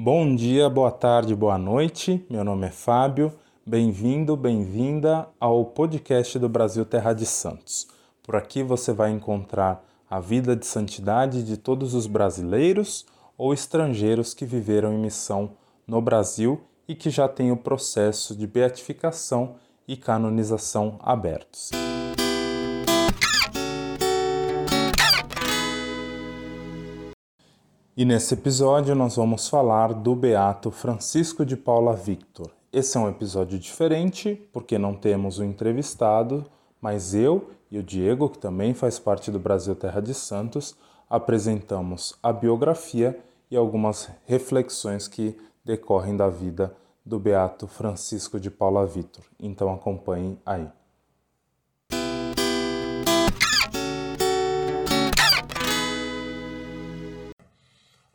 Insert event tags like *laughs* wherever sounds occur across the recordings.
Bom dia, boa tarde, boa noite. Meu nome é Fábio. Bem-vindo, bem-vinda ao podcast do Brasil Terra de Santos. Por aqui você vai encontrar a vida de santidade de todos os brasileiros ou estrangeiros que viveram em missão no Brasil e que já têm o processo de beatificação e canonização abertos. E nesse episódio nós vamos falar do Beato Francisco de Paula Victor. Esse é um episódio diferente porque não temos o entrevistado, mas eu e o Diego, que também faz parte do Brasil Terra de Santos, apresentamos a biografia e algumas reflexões que decorrem da vida do Beato Francisco de Paula Victor. Então acompanhem aí.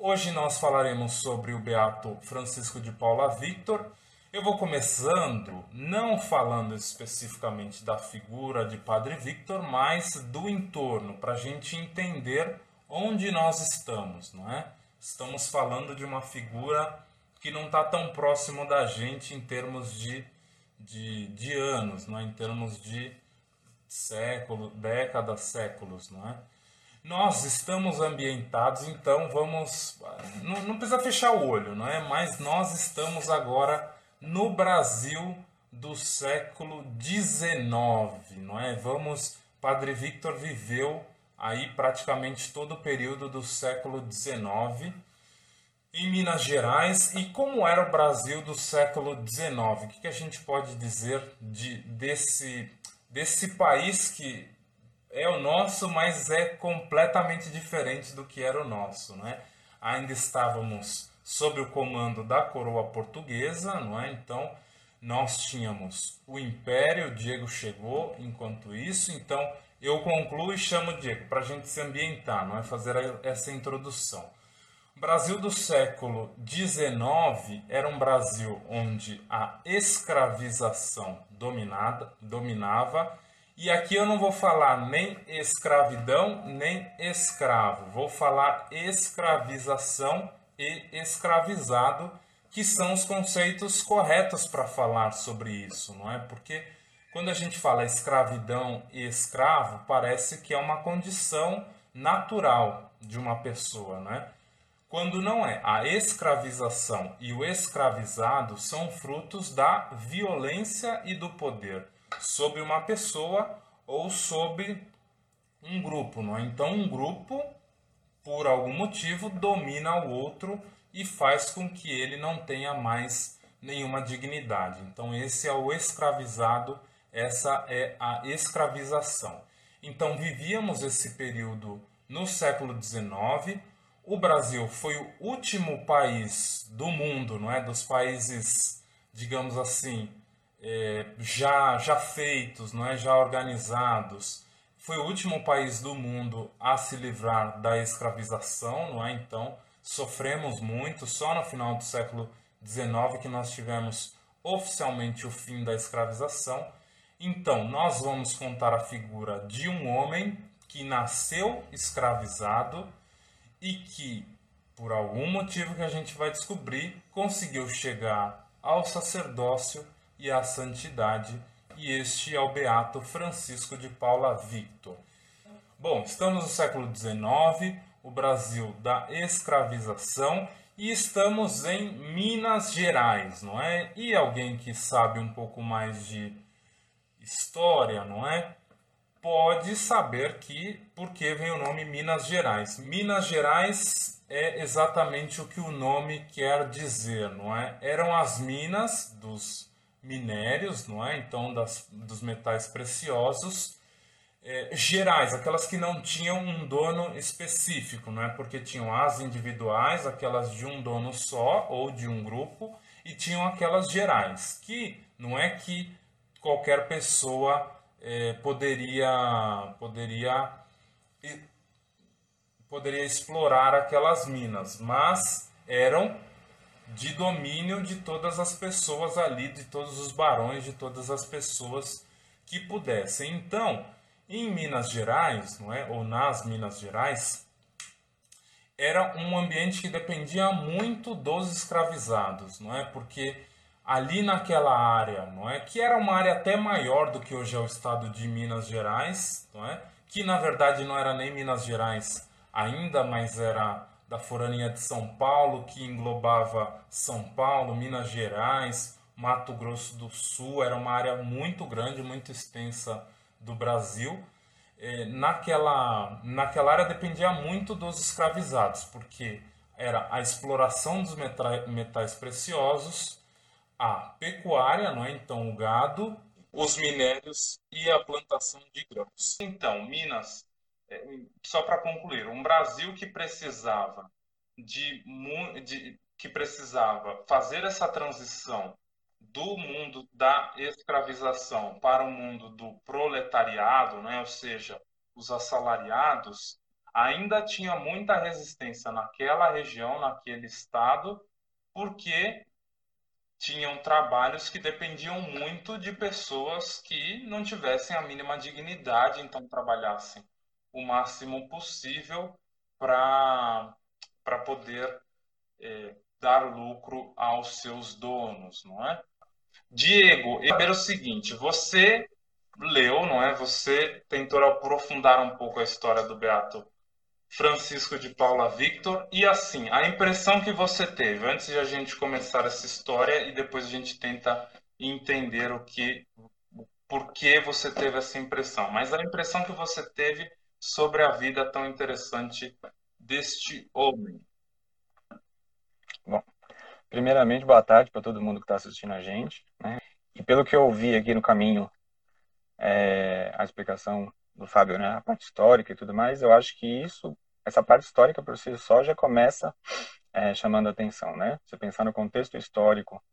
Hoje nós falaremos sobre o Beato Francisco de Paula Victor. Eu vou começando não falando especificamente da figura de Padre Victor, mas do entorno, para a gente entender onde nós estamos, não é? Estamos falando de uma figura que não está tão próximo da gente em termos de, de, de anos, não é? em termos de séculos, décadas, séculos, não é? Nós estamos ambientados, então vamos. Não, não, precisa fechar o olho, não é? Mas nós estamos agora no Brasil do século XIX, não é? Vamos. Padre Victor viveu aí praticamente todo o período do século XIX em Minas Gerais e como era o Brasil do século XIX. O que, a gente pode dizer de, desse, desse país que é o nosso, mas é completamente diferente do que era o nosso, né? Ainda estávamos sob o comando da coroa portuguesa, não é? Então nós tínhamos o Império, Diego chegou enquanto isso, então eu concluo e chamo o Diego para a gente se ambientar, não é? Fazer essa introdução. O Brasil do século XIX era um Brasil onde a escravização dominada, dominava e aqui eu não vou falar nem escravidão, nem escravo. Vou falar escravização e escravizado, que são os conceitos corretos para falar sobre isso, não é? Porque quando a gente fala escravidão e escravo, parece que é uma condição natural de uma pessoa, né? Quando não é. A escravização e o escravizado são frutos da violência e do poder sobre uma pessoa ou sobre um grupo. Não é? Então, um grupo, por algum motivo, domina o outro e faz com que ele não tenha mais nenhuma dignidade. Então, esse é o escravizado, essa é a escravização. Então, vivíamos esse período no século XIX. O Brasil foi o último país do mundo, não é, dos países, digamos assim, é, já, já feitos, não é? já organizados. Foi o último país do mundo a se livrar da escravização, não é? Então, sofremos muito. Só no final do século XIX que nós tivemos oficialmente o fim da escravização. Então, nós vamos contar a figura de um homem que nasceu escravizado e que, por algum motivo que a gente vai descobrir, conseguiu chegar ao sacerdócio e a santidade, e este é o Beato Francisco de Paula Victor. Bom, estamos no século XIX, o Brasil da escravização, e estamos em Minas Gerais, não é? E alguém que sabe um pouco mais de história, não é? Pode saber que por que vem o nome Minas Gerais. Minas Gerais é exatamente o que o nome quer dizer, não é? Eram as minas dos minérios, não é? Então, das, dos metais preciosos é, gerais, aquelas que não tinham um dono específico, não é? Porque tinham as individuais, aquelas de um dono só ou de um grupo, e tinham aquelas gerais, que não é que qualquer pessoa é, poderia poderia poderia explorar aquelas minas, mas eram de domínio de todas as pessoas ali, de todos os barões, de todas as pessoas que pudessem. Então, em Minas Gerais, não é, ou nas Minas Gerais, era um ambiente que dependia muito dos escravizados, não é? Porque ali naquela área, não é? Que era uma área até maior do que hoje é o estado de Minas Gerais, não é? Que na verdade não era nem Minas Gerais ainda, mas era da forania de São Paulo, que englobava São Paulo, Minas Gerais, Mato Grosso do Sul, era uma área muito grande, muito extensa do Brasil. É, naquela, naquela área dependia muito dos escravizados, porque era a exploração dos metais preciosos, a pecuária, não é? então o gado, os minérios e a plantação de grãos. Então, Minas, só para concluir, um Brasil que precisava de, de que precisava fazer essa transição do mundo da escravização para o mundo do proletariado, né? ou seja, os assalariados, ainda tinha muita resistência naquela região, naquele estado, porque tinham trabalhos que dependiam muito de pessoas que não tivessem a mínima dignidade, então trabalhassem o máximo possível para poder é, dar lucro aos seus donos, não é? Diego, eu saber o seguinte, você leu, não é? Você tentou aprofundar um pouco a história do Beato Francisco de Paula Victor e assim, a impressão que você teve antes de a gente começar essa história e depois a gente tenta entender o que por que você teve essa impressão, mas a impressão que você teve sobre a vida tão interessante deste homem. Bom, primeiramente, boa tarde para todo mundo que está assistindo a gente. Né? E pelo que eu vi aqui no caminho, é, a explicação do Fábio, né, a parte histórica e tudo mais, eu acho que isso essa parte histórica por si só já começa é, chamando atenção, né? Você pensar no contexto histórico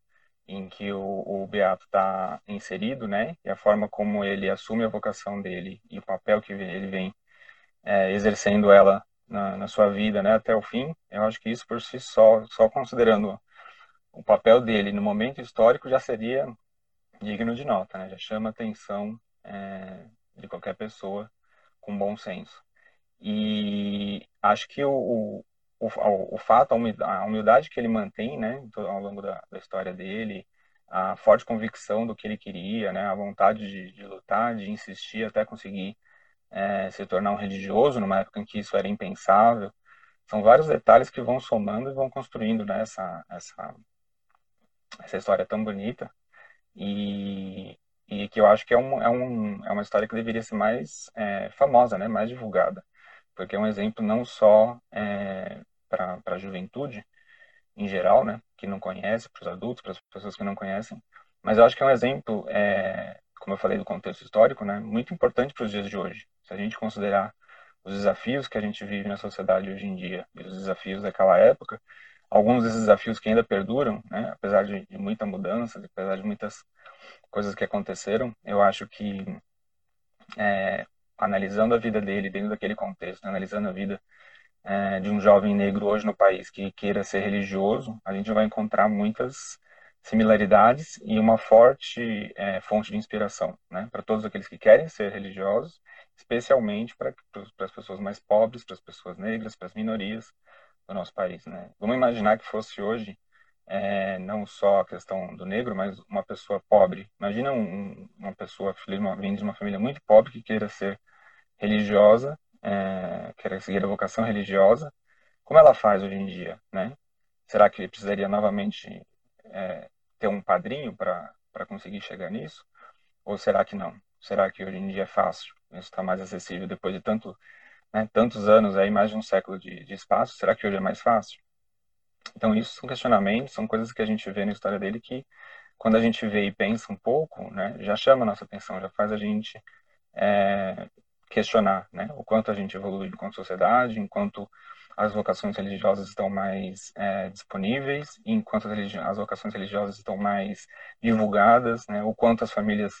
em que o, o Beato está inserido, né? E a forma como ele assume a vocação dele e o papel que ele vem é, exercendo ela na, na, sua vida, né? Até o fim, eu acho que isso por si só, só considerando o papel dele no momento histórico já seria digno de nota, né? Já chama atenção é, de qualquer pessoa com bom senso. E acho que o, o, o, o fato, a humildade que ele mantém né, ao longo da, da, história dele, a forte convicção do que ele queria, né, a vontade de, de lutar, de insistir até conseguir é, se tornar um religioso, numa época em que isso era impensável, são vários detalhes que vão somando e vão construindo né, essa, essa, essa história tão bonita. E, e que eu acho que é, um, é, um, é uma história que deveria ser mais é, famosa, né, mais divulgada porque é um exemplo não só é, para a juventude em geral, né, que não conhece, para os adultos, para as pessoas que não conhecem, mas eu acho que é um exemplo, é, como eu falei do contexto histórico, né, muito importante para os dias de hoje. Se a gente considerar os desafios que a gente vive na sociedade hoje em dia e os desafios daquela época, alguns desses desafios que ainda perduram, né, apesar de, de muita mudança, apesar de muitas coisas que aconteceram, eu acho que é, analisando a vida dele dentro daquele contexto, analisando a vida é, de um jovem negro hoje no país que queira ser religioso, a gente vai encontrar muitas similaridades e uma forte é, fonte de inspiração, né, para todos aqueles que querem ser religiosos, especialmente para as pessoas mais pobres, para as pessoas negras, para as minorias do nosso país, né. Vamos imaginar que fosse hoje é, não só a questão do negro, mas uma pessoa pobre. Imagina um, uma pessoa vindo de uma família muito pobre que queira ser religiosa, é, quer seguir a vocação religiosa, como ela faz hoje em dia, né? Será que precisaria novamente é, ter um padrinho para conseguir chegar nisso? Ou será que não? Será que hoje em dia é fácil? Isso está mais acessível depois de tanto, né, tantos anos, aí mais de um século de, de espaço? Será que hoje é mais fácil? Então, isso são questionamentos, são coisas que a gente vê na história dele que, quando a gente vê e pensa um pouco, né, já chama a nossa atenção, já faz a gente é, questionar né, o quanto a gente evolui enquanto sociedade, enquanto as vocações religiosas estão mais é, disponíveis, enquanto as, as, vocações religiosas estão mais divulgadas, né, o quanto as famílias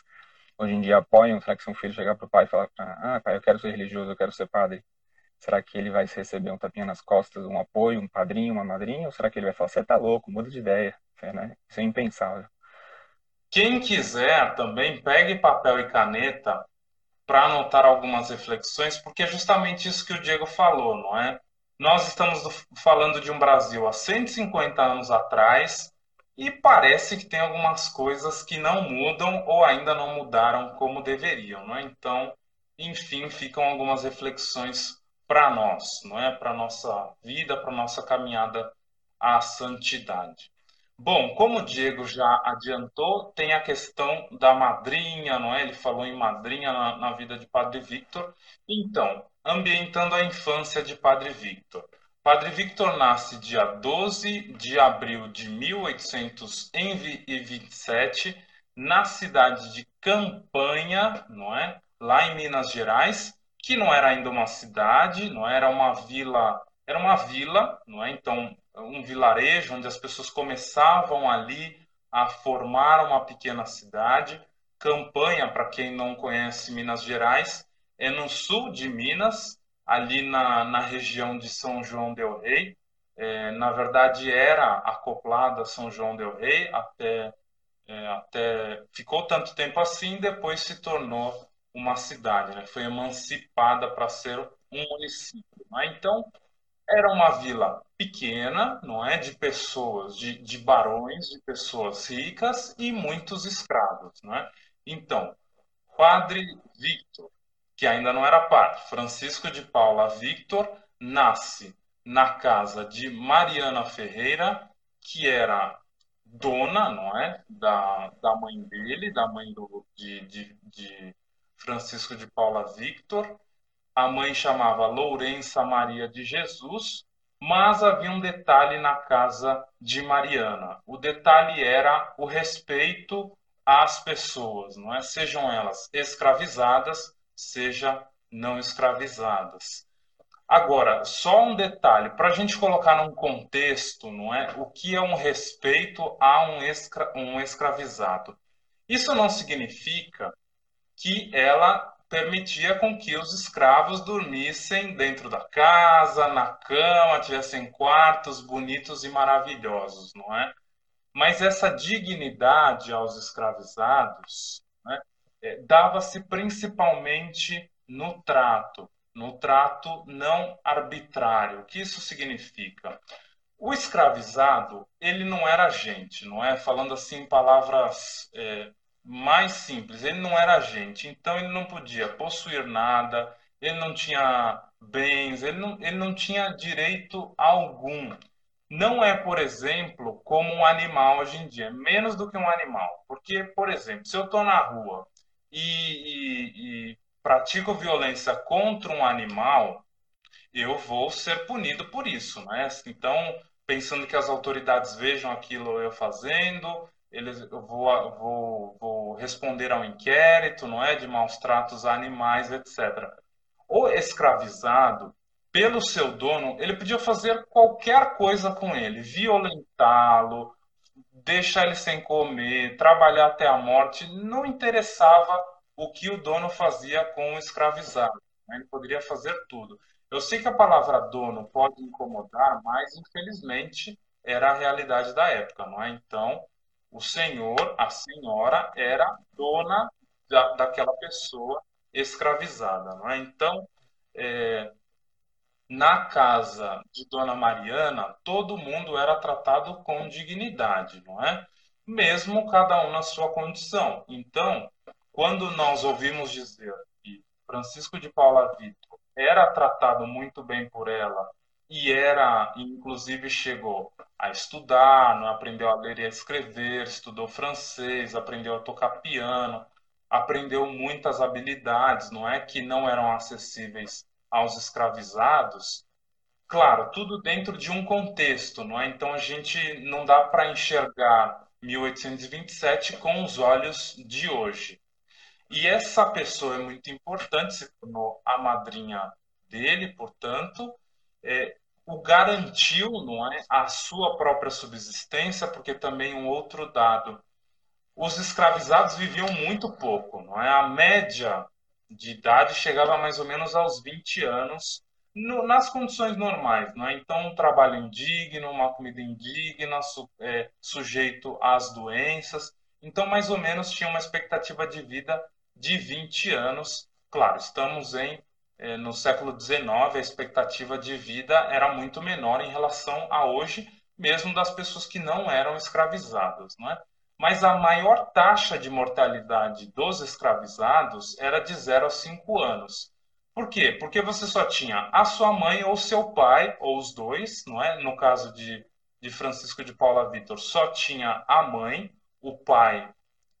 hoje em dia apoiam, será que se um filho chegar para o pai e falar, ah, pai, eu quero ser religioso, eu quero ser padre, será que ele vai receber um tapinha nas costas, um apoio, um padrinho, uma madrinha, ou será que ele vai falar, você tá louco, muda de ideia, né? isso é impensável. Quem quiser também pegue papel e caneta para anotar algumas reflexões, porque é justamente isso que o Diego falou, não é? Nós estamos falando de um Brasil há 150 anos atrás e parece que tem algumas coisas que não mudam ou ainda não mudaram como deveriam, não é? Então, enfim, ficam algumas reflexões para nós, não é? Para nossa vida, para nossa caminhada à santidade. Bom, como o Diego já adiantou, tem a questão da madrinha, não é? Ele falou em madrinha na, na vida de Padre Victor. Então, ambientando a infância de Padre Victor. Padre Victor nasce dia 12 de abril de 1827 na cidade de Campanha, não é? Lá em Minas Gerais, que não era ainda uma cidade, não era uma vila, era uma vila, não é? Então um vilarejo onde as pessoas começavam ali a formar uma pequena cidade. Campanha, para quem não conhece Minas Gerais, é no sul de Minas, ali na, na região de São João del Rei. É, na verdade, era acoplada a São João del Rei até, é, até ficou tanto tempo assim, depois se tornou uma cidade, né? foi emancipada para ser um município. Né? Então, era uma vila pequena, não é, de pessoas, de, de barões, de pessoas ricas e muitos escravos, não é? Então, Padre Victor, que ainda não era padre, Francisco de Paula Victor, nasce na casa de Mariana Ferreira, que era dona, não é, da, da mãe dele, da mãe do, de, de, de Francisco de Paula Victor, a mãe chamava Lourença Maria de Jesus, mas havia um detalhe na casa de Mariana. O detalhe era o respeito às pessoas, não é? Sejam elas escravizadas, seja não escravizadas. Agora, só um detalhe, para a gente colocar num contexto, não é? O que é um respeito a um, escra um escravizado? Isso não significa que ela permitia com que os escravos dormissem dentro da casa, na cama, tivessem quartos bonitos e maravilhosos, não é? Mas essa dignidade aos escravizados né, é, dava-se principalmente no trato, no trato não arbitrário. O que isso significa? O escravizado, ele não era gente, não é? Falando assim em palavras é, mais simples. Ele não era agente, então ele não podia possuir nada, ele não tinha bens, ele não, ele não tinha direito algum. Não é, por exemplo, como um animal hoje em dia, menos do que um animal. Porque, por exemplo, se eu estou na rua e, e, e pratico violência contra um animal, eu vou ser punido por isso, né? Então, pensando que as autoridades vejam aquilo eu fazendo, eles, eu vou, vou, vou responder ao inquérito, não é, de maus tratos a animais, etc. O escravizado, pelo seu dono, ele podia fazer qualquer coisa com ele, violentá-lo, deixar ele sem comer, trabalhar até a morte, não interessava o que o dono fazia com o escravizado. Né? Ele poderia fazer tudo. Eu sei que a palavra dono pode incomodar, mas infelizmente era a realidade da época, não é? Então, o senhor, a senhora, era dona da, daquela pessoa escravizada. Não é? Então, é, na casa de Dona Mariana, todo mundo era tratado com dignidade, não é? Mesmo cada um na sua condição. Então, quando nós ouvimos dizer que Francisco de Paula Vitor era tratado muito bem por ela e era, inclusive, chegou a estudar, não aprendeu a ler e a escrever, estudou francês, aprendeu a tocar piano, aprendeu muitas habilidades, não é que não eram acessíveis aos escravizados. Claro, tudo dentro de um contexto, não é? Então a gente não dá para enxergar 1827 com os olhos de hoje. E essa pessoa é muito importante, se tornou a madrinha dele, portanto, é, o garantiu, não é, a sua própria subsistência, porque também um outro dado, os escravizados viviam muito pouco, não é? A média de idade chegava mais ou menos aos 20 anos no, nas condições normais, não é? Então, um trabalho indigno, uma comida indigna, su, é, sujeito às doenças. Então, mais ou menos tinha uma expectativa de vida de 20 anos. Claro, estamos em é, no século XIX, a expectativa de vida era muito menor em relação a hoje, mesmo das pessoas que não eram escravizadas. Não é? Mas a maior taxa de mortalidade dos escravizados era de 0 a 5 anos. Por quê? Porque você só tinha a sua mãe ou seu pai, ou os dois, não é? No caso de, de Francisco de Paula Vitor, só tinha a mãe, o pai,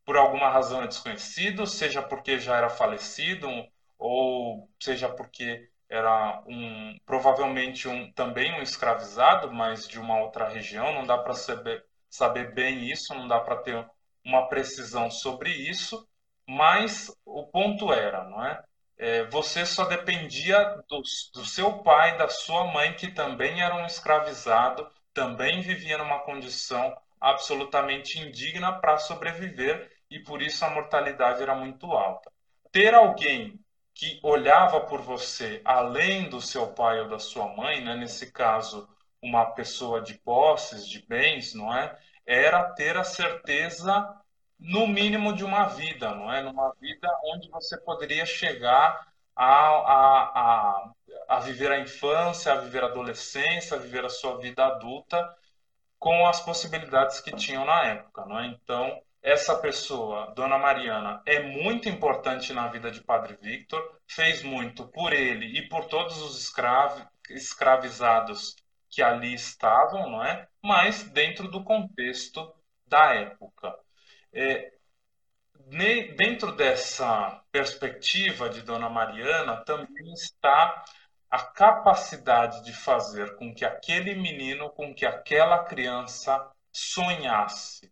por alguma razão é desconhecido, seja porque já era falecido, ou seja porque era um provavelmente um também um escravizado, mas de uma outra região, não dá para saber, saber bem isso, não dá para ter uma precisão sobre isso, mas o ponto era, não é? é você só dependia do, do seu pai, da sua mãe, que também era um escravizado, também vivia numa condição absolutamente indigna para sobreviver e por isso a mortalidade era muito alta. Ter alguém que olhava por você além do seu pai ou da sua mãe, né? nesse caso, uma pessoa de posses, de bens, não é? Era ter a certeza, no mínimo, de uma vida, não é? Numa vida onde você poderia chegar a, a, a, a viver a infância, a viver a adolescência, a viver a sua vida adulta com as possibilidades que tinham na época, não é? Então, essa pessoa, Dona Mariana, é muito importante na vida de Padre Victor, fez muito por ele e por todos os escravi escravizados que ali estavam, não é? Mas dentro do contexto da época. É, dentro dessa perspectiva de Dona Mariana também está a capacidade de fazer com que aquele menino, com que aquela criança sonhasse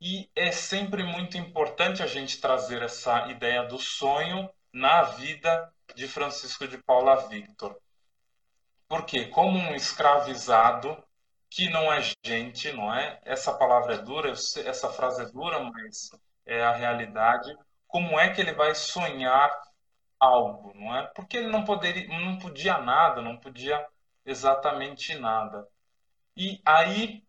e é sempre muito importante a gente trazer essa ideia do sonho na vida de Francisco de Paula Victor. Porque, como um escravizado, que não é gente, não é? Essa palavra é dura, essa frase é dura, mas é a realidade. Como é que ele vai sonhar algo, não é? Porque ele não poderia, não podia nada, não podia exatamente nada. E aí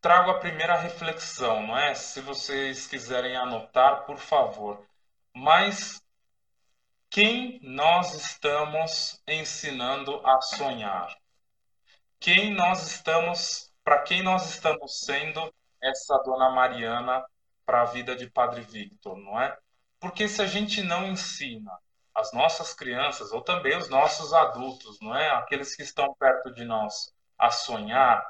trago a primeira reflexão, não é? Se vocês quiserem anotar, por favor. Mas quem nós estamos ensinando a sonhar? Quem nós estamos, para quem nós estamos sendo essa dona Mariana para a vida de Padre Victor, não é? Porque se a gente não ensina as nossas crianças ou também os nossos adultos, não é? Aqueles que estão perto de nós a sonhar,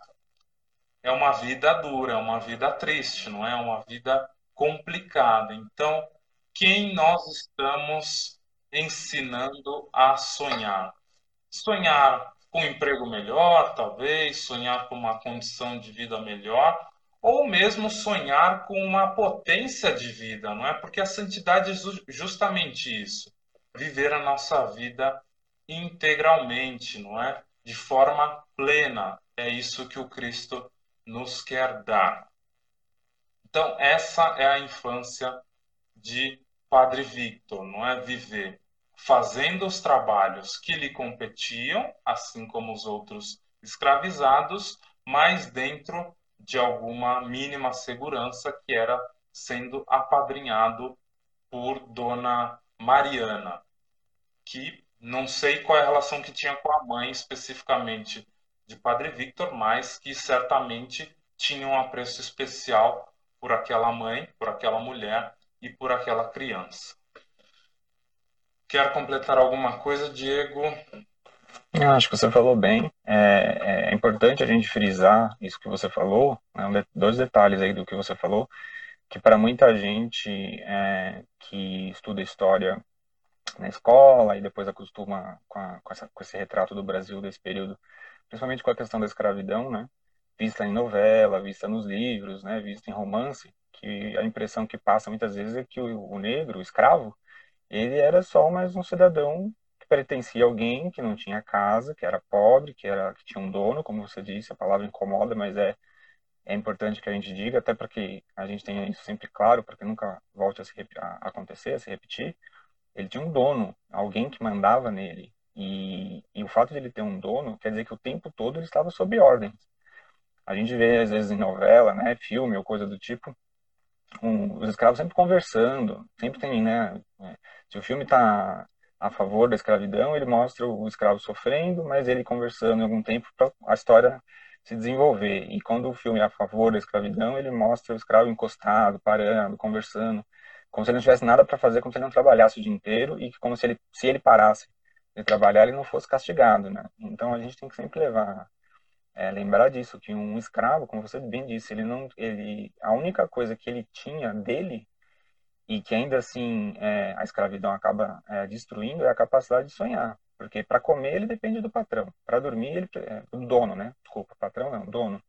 é uma vida dura, é uma vida triste, não é? Uma vida complicada. Então, quem nós estamos ensinando a sonhar? Sonhar com um emprego melhor, talvez, sonhar com uma condição de vida melhor, ou mesmo sonhar com uma potência de vida, não é? Porque a santidade é justamente isso, viver a nossa vida integralmente, não é? De forma plena. É isso que o Cristo nos quer dar. Então, essa é a infância de Padre Victor, não é? Viver fazendo os trabalhos que lhe competiam, assim como os outros escravizados, mas dentro de alguma mínima segurança que era sendo apadrinhado por Dona Mariana, que não sei qual é a relação que tinha com a mãe especificamente de Padre Victor, mas que certamente tinha um apreço especial por aquela mãe, por aquela mulher e por aquela criança. Quer completar alguma coisa, Diego? Eu acho que você falou bem. É, é, importante a gente frisar isso que você falou, né, dois detalhes aí do que você falou, que para muita gente é, que estuda história na escola e depois acostuma com, a, com, essa, com esse retrato do Brasil desse período principalmente com a questão da escravidão, né? Vista em novela, vista nos livros, né? Vista em romance, que a impressão que passa muitas vezes é que o, o negro, o escravo, ele era só mais um cidadão que pertencia a alguém que não tinha casa, que era pobre, que era que tinha um dono, como você disse, a palavra incomoda, mas é é importante que a gente diga, até para que a gente tenha isso sempre claro, para que nunca volte a, se, a acontecer, a se repetir. Ele tinha um dono, alguém que mandava nele, e, e o fato de ele ter um dono quer dizer que o tempo todo ele estava sob ordens. A gente vê, às vezes, em novela, né, filme ou coisa do tipo, um, os escravos sempre conversando, sempre tem, né, é, se o filme está a favor da escravidão, ele mostra o escravo sofrendo, mas ele conversando em algum tempo para a história se desenvolver. E quando o filme é a favor da escravidão, ele mostra o escravo encostado, parando, conversando, como se ele não tivesse nada para fazer, como se ele não trabalhasse o dia inteiro e como se ele, se ele parasse de trabalhar, ele não fosse castigado, né? Então a gente tem que sempre levar é, lembrar disso que um escravo, como você bem disse, ele não, ele, a única coisa que ele tinha dele e que ainda assim é, a escravidão acaba é, destruindo é a capacidade de sonhar, porque para comer ele depende do patrão, para dormir ele é, do dono, né? Desculpa, patrão não, dono.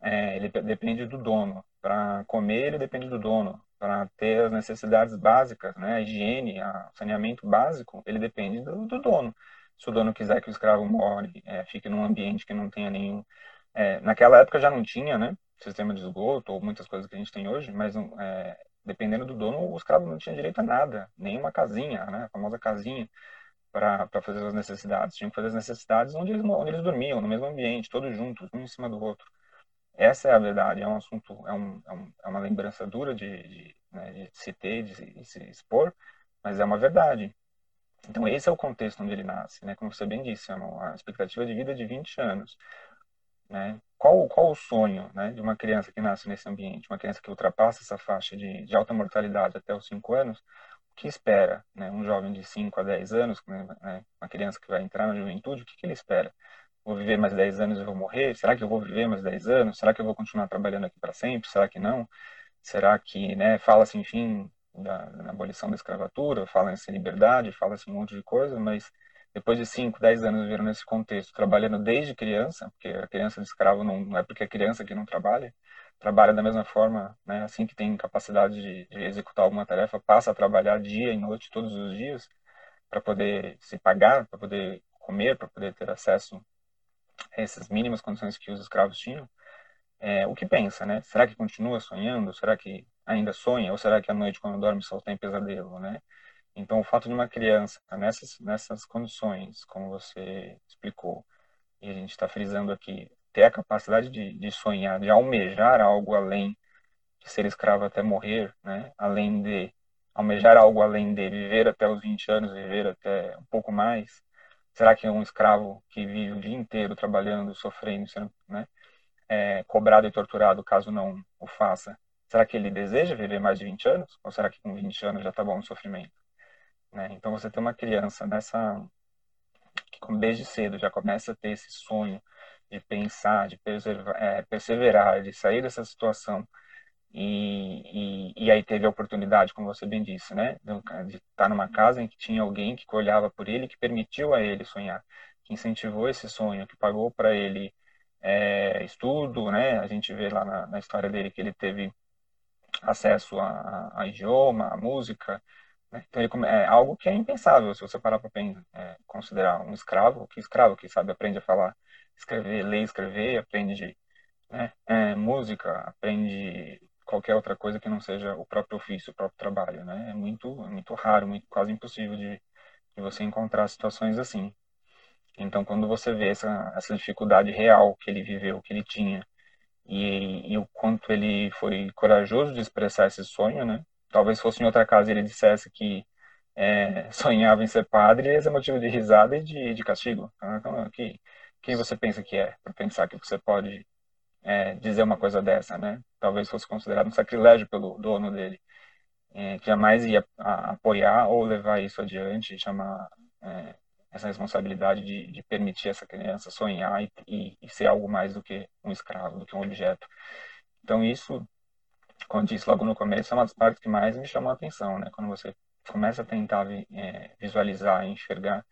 É, ele depende do dono. Para comer ele depende do dono. Para ter as necessidades básicas, né? A higiene, a saneamento básico, ele depende do, do dono se o dono quiser que o escravo more, é, fique num ambiente que não tenha nenhum. É, naquela época já não tinha, né? Sistema de esgoto ou muitas coisas que a gente tem hoje, mas é, dependendo do dono, o escravo não tinha direito a nada, nem uma casinha, né? A famosa casinha para fazer as necessidades. Tinham que fazer as necessidades onde eles, onde eles dormiam, no mesmo ambiente, todos juntos, um em cima do outro. Essa é a verdade, é um assunto, é, um, é, um, é uma lembrança dura de, de, né, de se ter, de de se expor, mas é uma verdade. Então, esse é o contexto onde ele nasce, né? Como você bem disse, é uma expectativa de vida de 20 anos. Né? Qual, qual o sonho né, de uma criança que nasce nesse ambiente? Uma criança que ultrapassa essa faixa de, de alta mortalidade até os 5 anos, o que espera? Né? Um jovem de 5 a 10 anos, né, uma criança que vai entrar na juventude, o que, que ele espera? Vou viver mais 10 anos e vou morrer? Será que eu vou viver mais 10 anos? Será que eu vou continuar trabalhando aqui para sempre? Será que não? Será que, né, fala-se, enfim, da, da abolição da escravatura, fala-se liberdade, fala-se um monte de coisa, mas depois de 5, 10 anos vivendo nesse contexto, trabalhando desde criança, porque a criança de escravo não, não é porque é criança que não trabalha, trabalha da mesma forma, né, assim que tem capacidade de, de executar alguma tarefa, passa a trabalhar dia e noite, todos os dias, para poder se pagar, para poder comer, para poder ter acesso a essas mínimas condições que os escravos tinham, é, o que pensa, né? Será que continua sonhando? Será que ainda sonha? Ou será que à noite, quando dorme, só tem pesadelo, né? Então, o fato de uma criança nessas, nessas condições, como você explicou, e a gente está frisando aqui, ter a capacidade de, de sonhar, de almejar algo além de ser escravo até morrer, né? Além de almejar algo além de viver até os 20 anos, viver até um pouco mais. Será que é um escravo que vive o dia inteiro trabalhando, sofrendo, né? é, cobrado e torturado caso não o faça, será que ele deseja viver mais de 20 anos? Ou será que com 20 anos já está bom o sofrimento? Né? Então você tem uma criança nessa que desde cedo já começa a ter esse sonho de pensar, de é, perseverar, de sair dessa situação e, e, e, aí teve a oportunidade, como você bem disse, né, de estar numa casa em que tinha alguém que olhava por ele, que permitiu a ele sonhar, que incentivou esse sonho, que pagou para ele é, estudo, né? A gente vê lá na, na, história dele que ele teve acesso a, a, idioma, a música. Né? Então ele, é algo que é impensável se você parar para é, considerar um escravo, que escravo que sabe aprende a falar, escrever, ler, escrever, aprende né? é, música, aprende qualquer outra coisa que não seja o próprio ofício, o próprio trabalho, né? É muito, muito raro, muito, quase impossível de, de você encontrar situações assim. Então, quando você vê essa, essa dificuldade real que ele viveu, que ele tinha, e, e, o quanto ele foi corajoso de expressar esse sonho, né? Talvez fosse em outra casa ele dissesse que é, *laughs* sonhava em ser padre, esse é motivo de risada e de, de castigo. Então, que, quem você pensa que é para pensar que você pode é, dizer uma coisa dessa, né? Talvez fosse considerado um sacrilégio pelo dono dele, é, que jamais ia a, apoiar ou levar isso adiante, chamar é, essa responsabilidade de, de permitir essa criança sonhar e, e, e, ser algo mais do que um escravo, do que um objeto. Então isso, como eu disse logo no começo, é uma das partes que mais me chamou a atenção, né? Quando você começa a tentar é, visualizar enxergar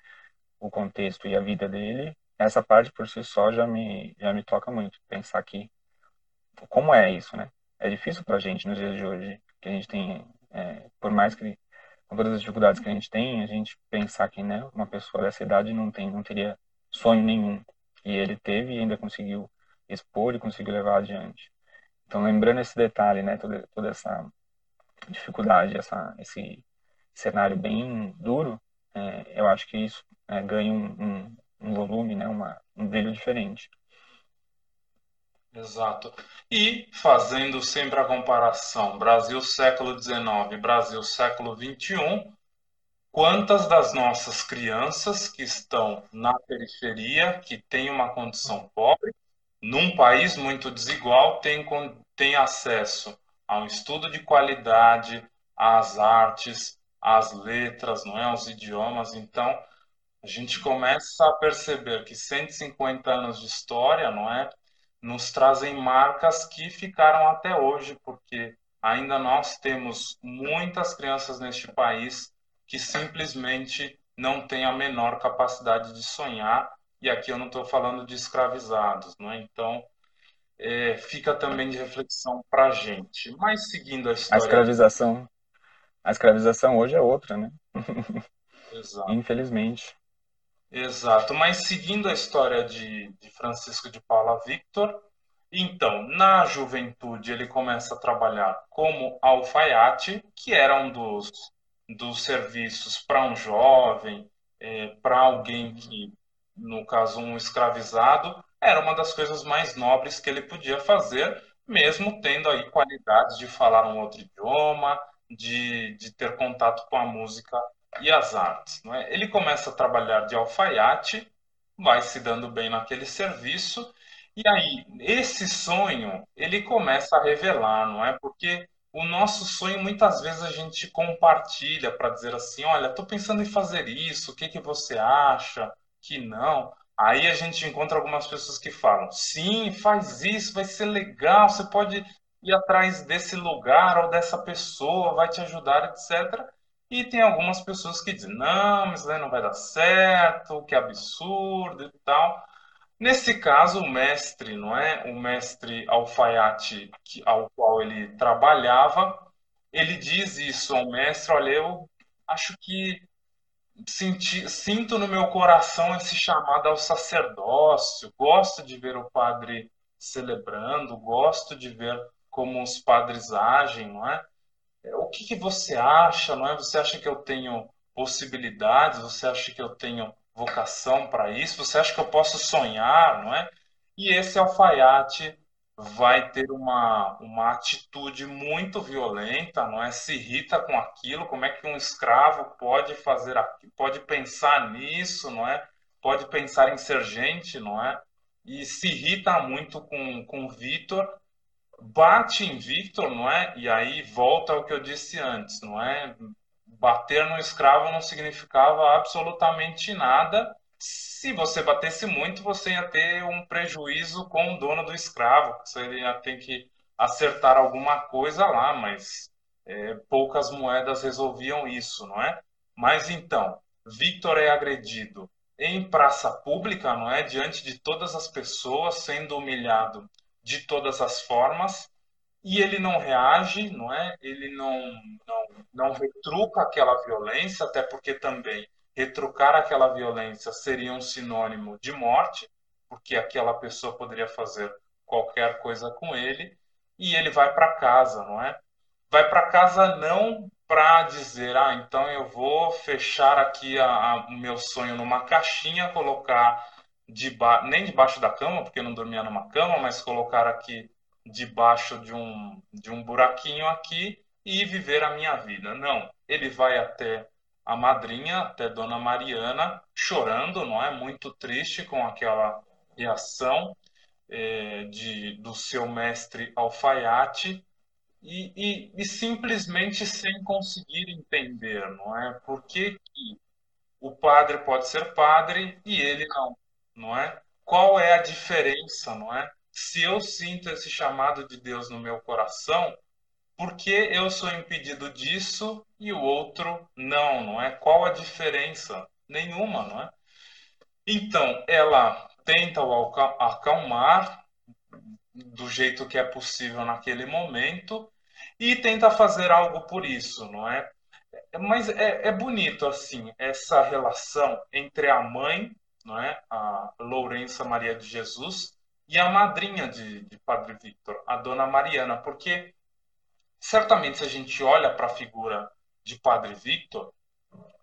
o contexto e a vida dele, essa parte por si só já me já me toca muito. Pensar que como é isso, né? É difícil para a gente nos dias de hoje, que a gente tem, é, por mais que com todas as dificuldades que a gente tem, a gente pensar que né, uma pessoa dessa idade não tem, não teria sonho nenhum. E ele teve e ainda conseguiu expor e conseguiu levar adiante. Então, lembrando esse detalhe, né, toda, toda essa dificuldade, essa, esse cenário bem duro, é, eu acho que isso é, ganha um, um, um, volume, né, uma, um brilho diferente. Exato. E fazendo sempre a comparação Brasil século XIX, Brasil século XXI, quantas das nossas crianças que estão na periferia, que têm uma condição pobre, num país muito desigual, têm, têm acesso a um estudo de qualidade, às artes, às letras, não é, aos idiomas. Então, a gente começa a perceber que 150 anos de história, não é, nos trazem marcas que ficaram até hoje, porque ainda nós temos muitas crianças neste país que simplesmente não têm a menor capacidade de sonhar, e aqui eu não estou falando de escravizados, não é? Então, é, fica também de reflexão para a gente. Mas seguindo a história... A escravização, a escravização hoje é outra, né? *laughs* Exato. Infelizmente. Exato, mas seguindo a história de, de Francisco de Paula Victor, então, na juventude ele começa a trabalhar como alfaiate, que era um dos, dos serviços para um jovem, é, para alguém que, no caso, um escravizado, era uma das coisas mais nobres que ele podia fazer, mesmo tendo aí qualidades de falar um outro idioma, de, de ter contato com a música e as artes. Não é? Ele começa a trabalhar de alfaiate, vai se dando bem naquele serviço, e aí esse sonho ele começa a revelar, não é? Porque o nosso sonho muitas vezes a gente compartilha para dizer assim, olha, estou pensando em fazer isso, o que, que você acha? Que não. Aí a gente encontra algumas pessoas que falam, sim, faz isso, vai ser legal, você pode ir atrás desse lugar ou dessa pessoa, vai te ajudar, etc. E tem algumas pessoas que dizem, não, isso não vai dar certo, que absurdo e tal. Nesse caso, o mestre, não é? O mestre alfaiate que, ao qual ele trabalhava, ele diz isso ao mestre, olha, eu acho que senti, sinto no meu coração esse chamado ao sacerdócio, gosto de ver o padre celebrando, gosto de ver como os padres agem, não é? O que, que você acha, não é? Você acha que eu tenho possibilidades? Você acha que eu tenho vocação para isso? Você acha que eu posso sonhar, não é? E esse alfaiate vai ter uma, uma atitude muito violenta, não é? Se irrita com aquilo, como é que um escravo pode fazer pode pensar nisso, não é? Pode pensar em ser gente, não é? E se irrita muito com, com Vitor bate em Victor, não é? E aí volta ao que eu disse antes, não é? Bater no escravo não significava absolutamente nada. Se você batesse muito, você ia ter um prejuízo com o dono do escravo, você ia ter que acertar alguma coisa lá, mas é, poucas moedas resolviam isso, não é? Mas então, Victor é agredido em praça pública, não é? Diante de todas as pessoas, sendo humilhado de todas as formas e ele não reage, não é? Ele não, não, não retruca aquela violência, até porque também retrucar aquela violência seria um sinônimo de morte, porque aquela pessoa poderia fazer qualquer coisa com ele, e ele vai para casa, não é? Vai para casa não para dizer, ah, então eu vou fechar aqui o meu sonho numa caixinha, colocar deba nem debaixo da cama, porque não dormia numa cama, mas colocar aqui debaixo de um, de um buraquinho aqui e viver a minha vida. Não, ele vai até a madrinha, até Dona Mariana, chorando, não é? Muito triste com aquela reação é, de, do seu mestre alfaiate e, e, e, simplesmente sem conseguir entender, não é? Por que, que o padre pode ser padre e ele não? Não é? Qual é a diferença, não é? Se eu sinto esse chamado de Deus no meu coração, por que eu sou impedido disso e o outro não, não é? Qual a diferença? Nenhuma, não é? Então, ela tenta o acalmar do jeito que é possível naquele momento e tenta fazer algo por isso, não é? Mas é, é bonito, assim, essa relação entre a mãe não é? a Lourença Maria de Jesus, e a madrinha de, de Padre Victor, a Dona Mariana, porque certamente se a gente olha para a figura de Padre Victor,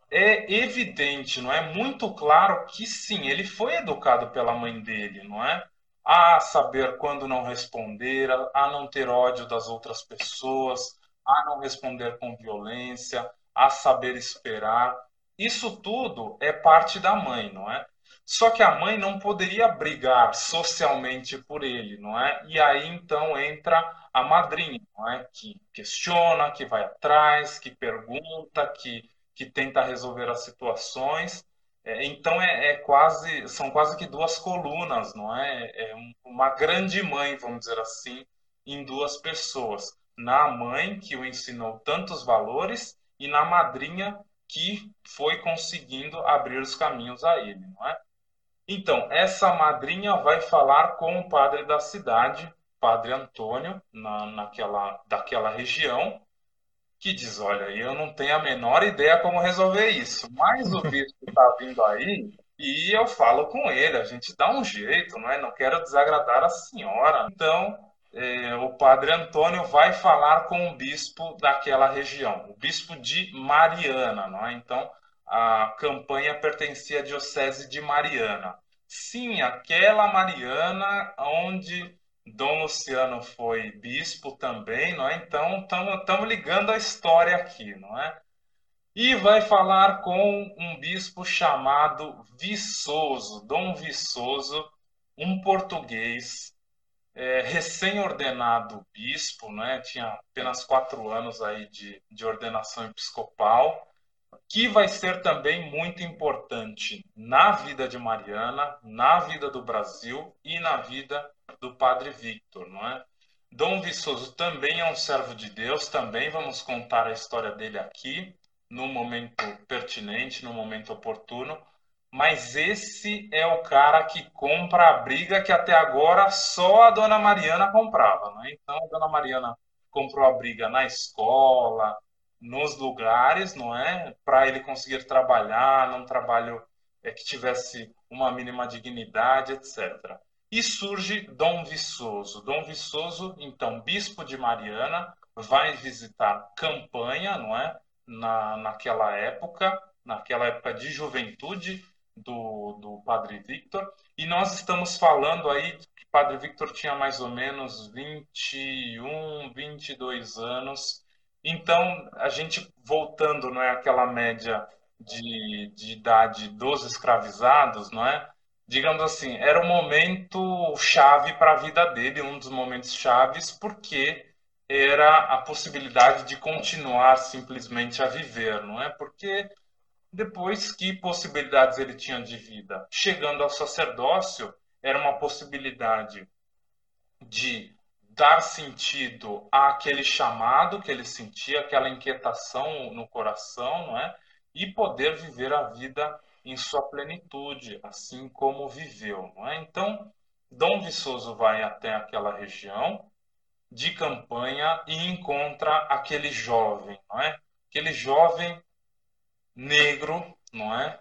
é evidente, não é muito claro que sim, ele foi educado pela mãe dele, não é? A saber quando não responder, a não ter ódio das outras pessoas, a não responder com violência, a saber esperar. Isso tudo é parte da mãe, não é? Só que a mãe não poderia brigar socialmente por ele, não é? E aí então entra a madrinha, não é? Que questiona, que vai atrás, que pergunta, que, que tenta resolver as situações. É, então é, é, quase, são quase que duas colunas, não é? É uma grande mãe, vamos dizer assim, em duas pessoas. Na mãe que o ensinou tantos valores e na madrinha que foi conseguindo abrir os caminhos a ele, não é? Então, essa madrinha vai falar com o padre da cidade, padre Antônio, na, naquela, daquela região, que diz: Olha, eu não tenho a menor ideia como resolver isso, mas o bispo está vindo aí e eu falo com ele, a gente dá um jeito, não é? Não quero desagradar a senhora. Então, é, o padre Antônio vai falar com o bispo daquela região, o bispo de Mariana, não é? Então, a campanha pertencia à Diocese de Mariana. Sim, aquela Mariana onde Dom Luciano foi bispo também, não é? Então, estamos ligando a história aqui, não é? E vai falar com um bispo chamado Viçoso, Dom Viçoso, um português é, recém-ordenado bispo, né? Tinha apenas quatro anos aí de, de ordenação episcopal que vai ser também muito importante na vida de Mariana, na vida do Brasil e na vida do Padre Victor, não é? Dom Viçoso também é um servo de Deus, também vamos contar a história dele aqui, no momento pertinente, no momento oportuno, mas esse é o cara que compra a briga que até agora só a Dona Mariana comprava, né? Então a Dona Mariana comprou a briga na escola, nos lugares, não é? Para ele conseguir trabalhar num trabalho é, que tivesse uma mínima dignidade, etc. E surge Dom Viçoso. Dom Viçoso, então, bispo de Mariana, vai visitar Campanha, não é? Na, naquela época, naquela época de juventude do, do Padre Victor. E nós estamos falando aí que Padre Victor tinha mais ou menos 21, 22 anos então, a gente voltando, não é aquela média de, de idade dos escravizados, não é? Digamos assim, era um momento chave para a vida dele, um dos momentos chaves, porque era a possibilidade de continuar simplesmente a viver, não é? Porque depois que possibilidades ele tinha de vida? Chegando ao sacerdócio, era uma possibilidade de dar sentido àquele chamado que ele sentia, aquela inquietação no coração, não é? E poder viver a vida em sua plenitude, assim como viveu, não é? Então, Dom Viçoso vai até aquela região de campanha e encontra aquele jovem, não é? Aquele jovem negro, não é?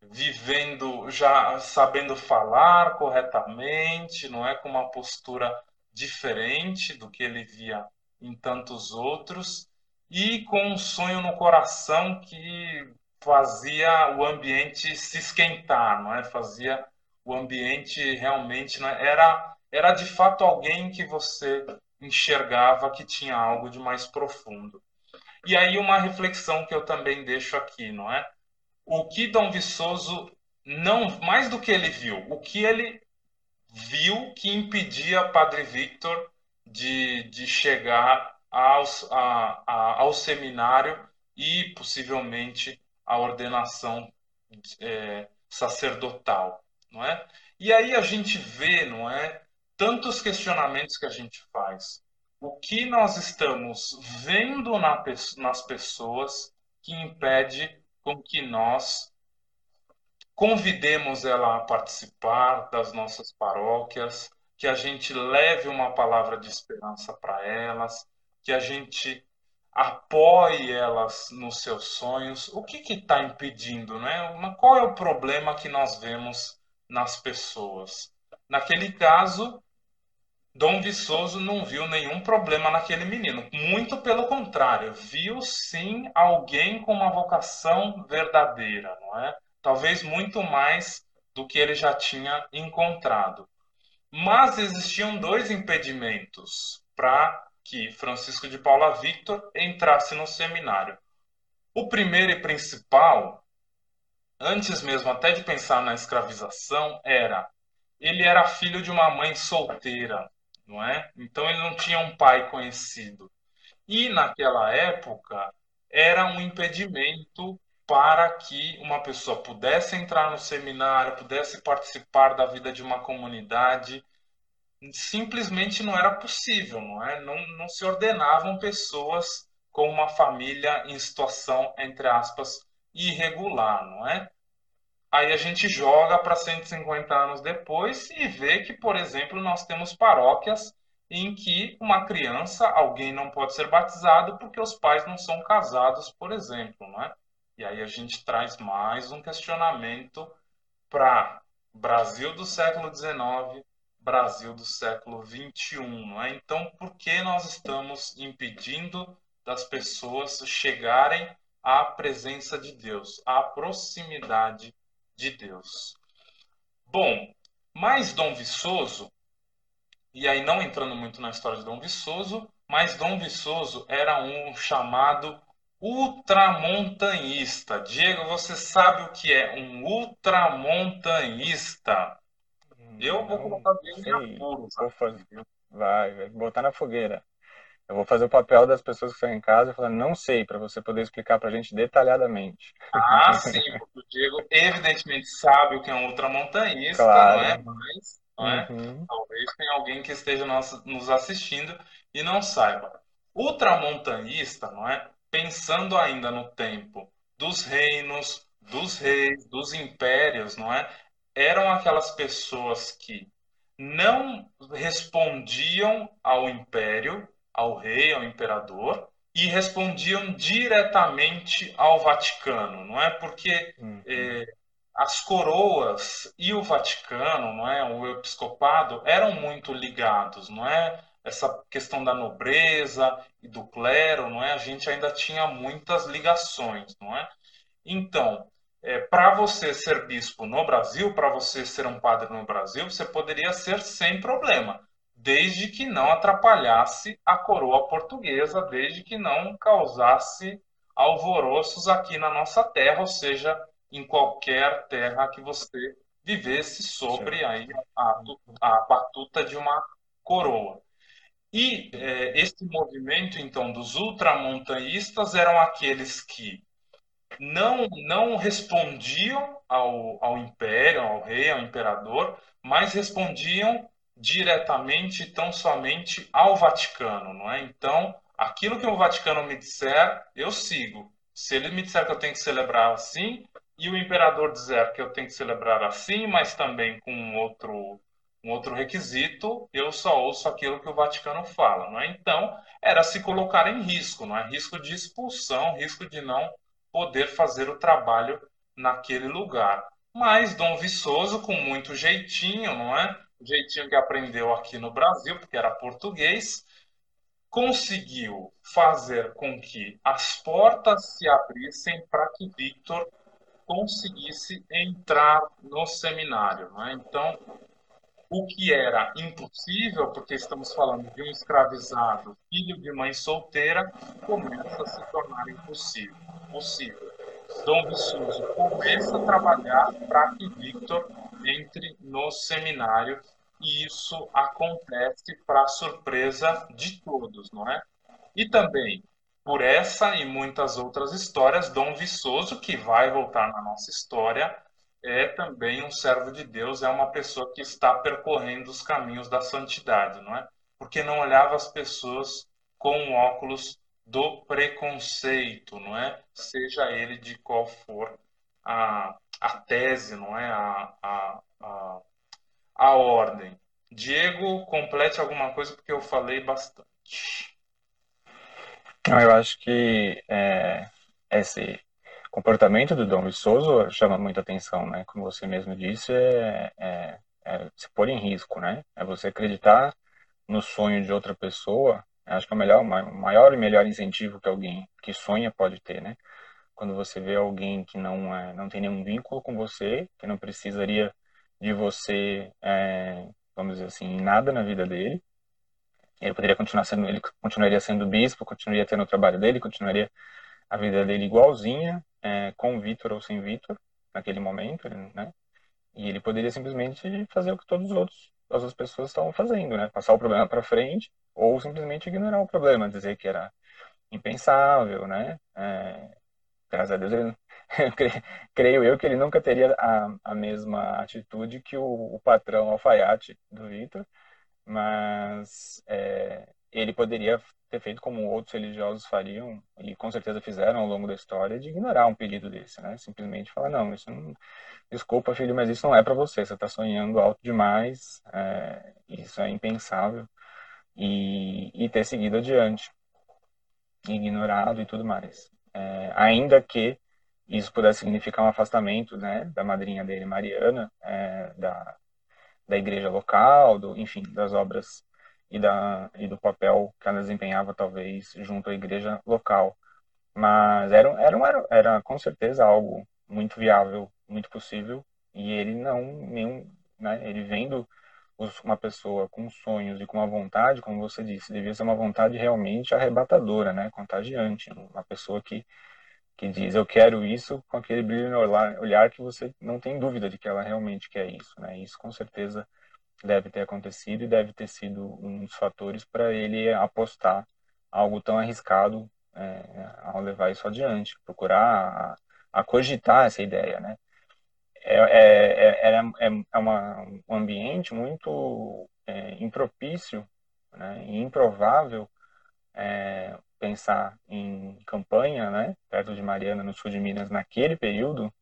Vivendo, já sabendo falar corretamente, não é? Com uma postura diferente do que ele via em tantos outros e com um sonho no coração que fazia o ambiente se esquentar, não é? Fazia o ambiente realmente, não é? era era de fato alguém que você enxergava que tinha algo de mais profundo. E aí uma reflexão que eu também deixo aqui, não é? O que Dom Viçoso não mais do que ele viu, o que ele viu que impedia Padre Victor de, de chegar aos, a, a, ao seminário e possivelmente à ordenação é, sacerdotal, não é? E aí a gente vê, não é, tantos questionamentos que a gente faz. O que nós estamos vendo na, nas pessoas que impede com que nós convidemos ela a participar das nossas paróquias, que a gente leve uma palavra de esperança para elas, que a gente apoie elas nos seus sonhos. O que está impedindo, né? Qual é o problema que nós vemos nas pessoas? Naquele caso, Dom Viçoso não viu nenhum problema naquele menino. Muito pelo contrário, viu sim alguém com uma vocação verdadeira, não é? Talvez muito mais do que ele já tinha encontrado. Mas existiam dois impedimentos para que Francisco de Paula Victor entrasse no seminário. O primeiro e principal, antes mesmo até de pensar na escravização, era ele era filho de uma mãe solteira, não é? Então ele não tinha um pai conhecido. E naquela época era um impedimento para que uma pessoa pudesse entrar no seminário, pudesse participar da vida de uma comunidade, simplesmente não era possível, não é? Não, não se ordenavam pessoas com uma família em situação, entre aspas, irregular, não é? Aí a gente joga para 150 anos depois e vê que, por exemplo, nós temos paróquias em que uma criança, alguém não pode ser batizado porque os pais não são casados, por exemplo, não é? E aí a gente traz mais um questionamento para Brasil do século XIX, Brasil do século XXI, não é? Então, por que nós estamos impedindo das pessoas chegarem à presença de Deus, à proximidade de Deus? Bom, mas Dom Viçoso e aí não entrando muito na história de Dom Viçoso, mas Dom Viçoso era um chamado ultramontanhista. Diego, você sabe o que é um ultramontanhista? Eu vou colocar bem em apuros. Vou fazer. Vai, vai botar na fogueira. Eu vou fazer o papel das pessoas que estão em casa e falar, não sei, para você poder explicar para a gente detalhadamente. Ah, *laughs* sim, porque o Diego evidentemente sabe o que é um ultramontanhista, claro. não é? Mas não é? Uhum. Talvez tenha alguém que esteja nos assistindo e não saiba. Ultramontanista, não é? Pensando ainda no tempo dos reinos, dos reis, dos impérios, não é? Eram aquelas pessoas que não respondiam ao império, ao rei, ao imperador, e respondiam diretamente ao Vaticano, não é? Porque uhum. eh, as coroas e o Vaticano, não é, o episcopado eram muito ligados, não é? Essa questão da nobreza e do clero, não é? A gente ainda tinha muitas ligações, não é? Então, é, para você ser bispo no Brasil, para você ser um padre no Brasil, você poderia ser sem problema, desde que não atrapalhasse a coroa portuguesa, desde que não causasse alvoroços aqui na nossa terra, ou seja, em qualquer terra que você vivesse sobre aí a, a batuta de uma coroa. E é, esse movimento, então, dos ultramontanhistas eram aqueles que não, não respondiam ao, ao império, ao rei, ao imperador, mas respondiam diretamente, tão somente ao Vaticano, não é? Então, aquilo que o Vaticano me disser, eu sigo. Se ele me disser que eu tenho que celebrar assim, e o imperador dizer que eu tenho que celebrar assim, mas também com outro, um outro requisito, eu só ouço aquilo que o Vaticano fala. Não é? Então, era se colocar em risco, não é? risco de expulsão, risco de não poder fazer o trabalho naquele lugar. Mas Dom Viçoso, com muito jeitinho, não é? O jeitinho que aprendeu aqui no Brasil, porque era português, conseguiu fazer com que as portas se abrissem para que Victor conseguisse entrar no seminário. Né? Então, o que era impossível, porque estamos falando de um escravizado, filho de mãe solteira, começa a se tornar impossível. Possível. Dom Viçoso começa a trabalhar para que Victor entre no seminário e isso acontece para surpresa de todos, não é? E também por essa e muitas outras histórias, Dom Viçoso, que vai voltar na nossa história, é também um servo de Deus, é uma pessoa que está percorrendo os caminhos da santidade, não é? Porque não olhava as pessoas com óculos do preconceito, não é? Seja ele de qual for a, a tese, não é? A, a, a, a ordem. Diego, complete alguma coisa porque eu falei bastante. Eu acho que é, esse comportamento do Dom Viçoso chama muita atenção, né? Como você mesmo disse, é, é, é, se pôr em risco, né? É você acreditar no sonho de outra pessoa. Acho que é o melhor, maior e melhor incentivo que alguém que sonha pode ter, né? Quando você vê alguém que não é, não tem nenhum vínculo com você, que não precisaria de você, é, vamos dizer assim, em nada na vida dele, ele poderia continuar sendo, ele continuaria sendo bispo, continuaria tendo o trabalho dele, continuaria a vida dele igualzinha, é, com Vitor ou sem Vitor, naquele momento, né? E ele poderia simplesmente fazer o que todos os outros, as outras pessoas estavam fazendo, né? Passar o problema para frente ou simplesmente ignorar o problema, dizer que era impensável, né? É, graças a Deus, ele, *laughs* creio eu que ele nunca teria a, a mesma atitude que o, o patrão alfaiate do Vitor, mas é, ele poderia ter feito como outros religiosos fariam, e com certeza fizeram ao longo da história, de ignorar um pedido desse, né? Simplesmente falar, não, isso não... Desculpa, filho, mas isso não é para você, você está sonhando alto demais, é, isso é impensável, e, e ter seguido adiante, ignorado e tudo mais. É, ainda que isso pudesse significar um afastamento né, da madrinha dele, Mariana, é, da, da igreja local, do, enfim, das obras e, da, e do papel que ela desempenhava, talvez, junto à igreja local. Mas era, era, era, era com certeza algo muito viável, muito possível, e ele não, nenhum, né, ele vendo uma pessoa com sonhos e com uma vontade, como você disse, devia ser uma vontade realmente arrebatadora, né, contagiante, uma pessoa que que diz eu quero isso com aquele brilho no olhar que você não tem dúvida de que ela realmente quer isso, né? Isso com certeza deve ter acontecido e deve ter sido um dos fatores para ele apostar algo tão arriscado é, ao levar isso adiante, procurar a, a cogitar essa ideia, né? É, é, é, é, é uma, um ambiente muito é, impropício né, e improvável é, pensar em campanha, né, perto de Mariana, no sul de Minas, naquele período,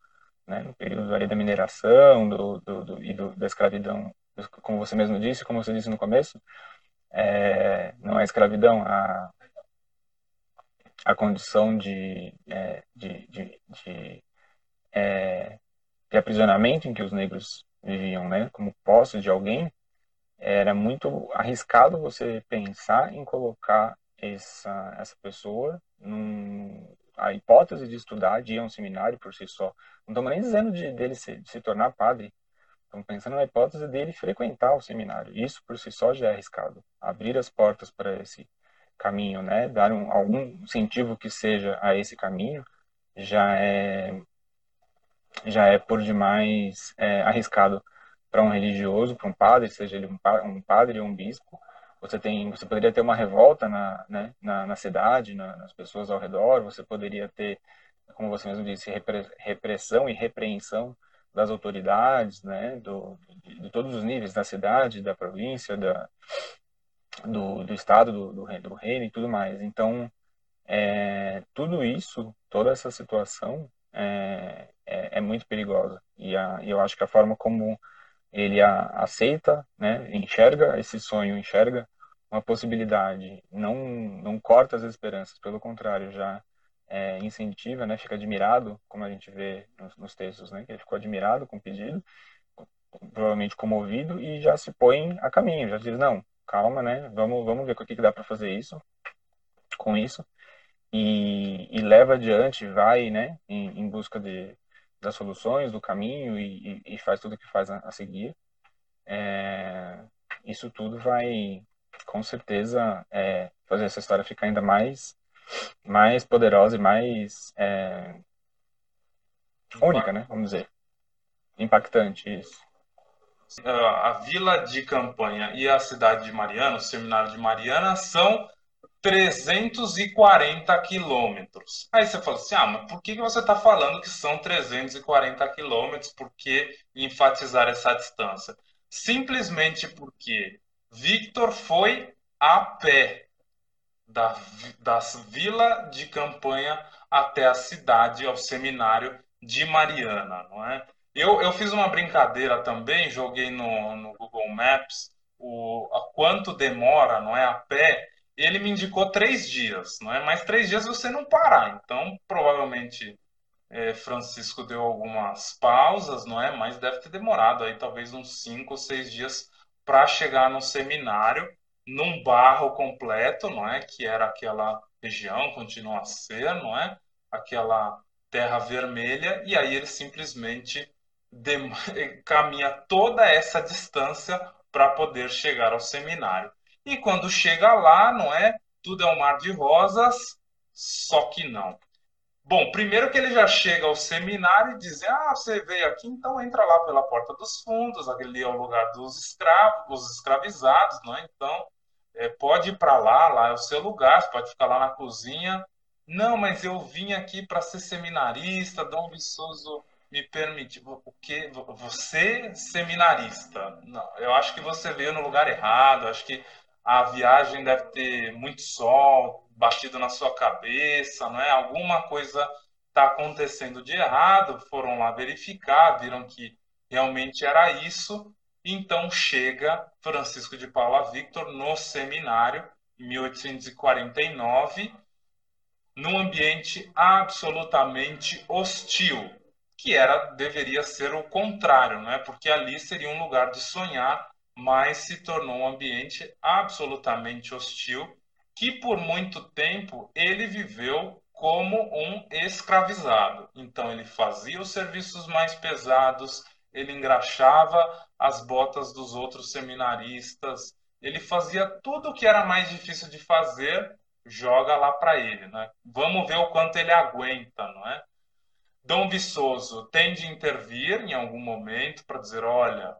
né, no período ali da mineração do, do, do e do, da escravidão, como você mesmo disse, como você disse no começo, é, não é escravidão, a, a condição de, é, de, de, de, é, de, aprisionamento em que os negros viviam, né, como posse de alguém, era muito arriscado você pensar em colocar essa, essa pessoa num, a hipótese de estudar, de ir a um seminário por si só. Não estamos nem dizendo de, dele se, de se tornar padre. Estamos pensando na hipótese dele frequentar o seminário. Isso por si só já é arriscado. Abrir as portas para esse caminho, né? Dar um, algum incentivo que seja a esse caminho já é já é por demais é, arriscado para um religioso, para um padre, seja ele um, um padre ou um bispo, você tem você poderia ter uma revolta na, né, na, na cidade na, nas pessoas ao redor você poderia ter como você mesmo disse repressão e repreensão das autoridades né do, de, de todos os níveis da cidade da província da do, do estado do, do, do reino e tudo mais. Então é, tudo isso toda essa situação é, é, é muito perigosa. E, a, eu acho que a forma como ele a, aceita, né, enxerga esse sonho, enxerga uma possibilidade, não, não corta as esperanças, pelo contrário, já é, incentiva, né, fica admirado, como a gente vê nos, nos textos, né, que ele ficou admirado com o pedido, provavelmente comovido, e já se põe a caminho, já diz, não, calma, né, vamos, vamos ver o que, dá para fazer isso, com isso, e, e, leva adiante, vai, né, em, em busca de, das soluções, do caminho, e, e, faz tudo o que faz a, a seguir. É, isso tudo vai, com certeza é, fazer essa história ficar ainda mais mais poderosa e mais é, única, né? Vamos dizer. Impactante, isso. A vila de campanha e a cidade de Mariana, o seminário de Mariana, são 340 quilômetros. Aí você fala assim: ah, mas por que você está falando que são 340 quilômetros? Por que enfatizar essa distância? Simplesmente porque Victor foi a pé da, da vila de campanha até a cidade, ao seminário de Mariana, não é? Eu, eu fiz uma brincadeira também, joguei no, no Google Maps o a quanto demora, não é, a pé. Ele me indicou três dias, não é? Mas três dias você não parar. Então, provavelmente é, Francisco deu algumas pausas, não é? Mas deve ter demorado aí talvez uns cinco ou seis dias para chegar no seminário num barro completo, não é? Que era aquela região, continua a ser, não é? Aquela terra vermelha, e aí ele simplesmente *laughs* caminha toda essa distância para poder chegar ao seminário. E quando chega lá, não é? Tudo é um mar de rosas, só que não. Bom, primeiro que ele já chega ao seminário e diz: Ah, você veio aqui, então entra lá pela porta dos fundos, aquele é o lugar dos escravos, dos escravizados, né? Então, é, pode ir para lá, lá é o seu lugar, você pode ficar lá na cozinha. Não, mas eu vim aqui para ser seminarista, Dom Viçoso me permite. O que? Você, seminarista? Não, eu acho que você veio no lugar errado, acho que a viagem deve ter muito sol, batido na sua cabeça, não é? Alguma coisa está acontecendo de errado, foram lá verificar, viram que realmente era isso, então chega Francisco de Paula Victor no seminário em 1849, num ambiente absolutamente hostil, que era deveria ser o contrário, não é? Porque ali seria um lugar de sonhar, mas se tornou um ambiente absolutamente hostil que por muito tempo ele viveu como um escravizado. Então ele fazia os serviços mais pesados, ele engraxava as botas dos outros seminaristas, ele fazia tudo o que era mais difícil de fazer, joga lá para ele, né? Vamos ver o quanto ele aguenta, não é? Dom Viçoso tem de intervir em algum momento para dizer, olha,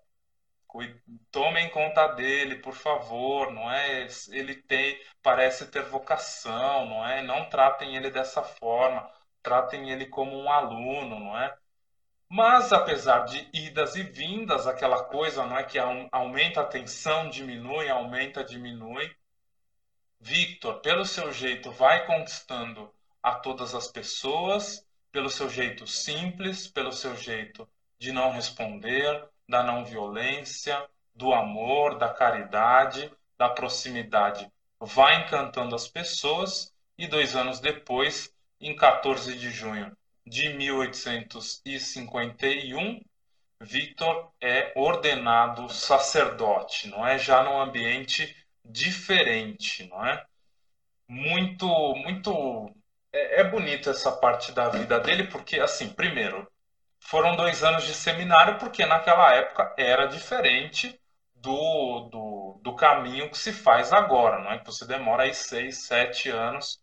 tomem conta dele, por favor, não é? Ele tem, parece ter vocação, não é? Não tratem ele dessa forma, tratem ele como um aluno, não é? Mas apesar de idas e vindas, aquela coisa, não é que aumenta a tensão, diminui, aumenta, diminui. Victor, pelo seu jeito, vai conquistando a todas as pessoas, pelo seu jeito simples, pelo seu jeito de não responder, da não violência, do amor, da caridade, da proximidade, vai encantando as pessoas e dois anos depois, em 14 de junho de 1851, Victor é ordenado sacerdote, não é? Já num ambiente diferente, não é? Muito, muito é, é bonito essa parte da vida dele porque, assim, primeiro, foram dois anos de seminário, porque naquela época era diferente do, do, do caminho que se faz agora, não é? Que você demora aí seis, sete anos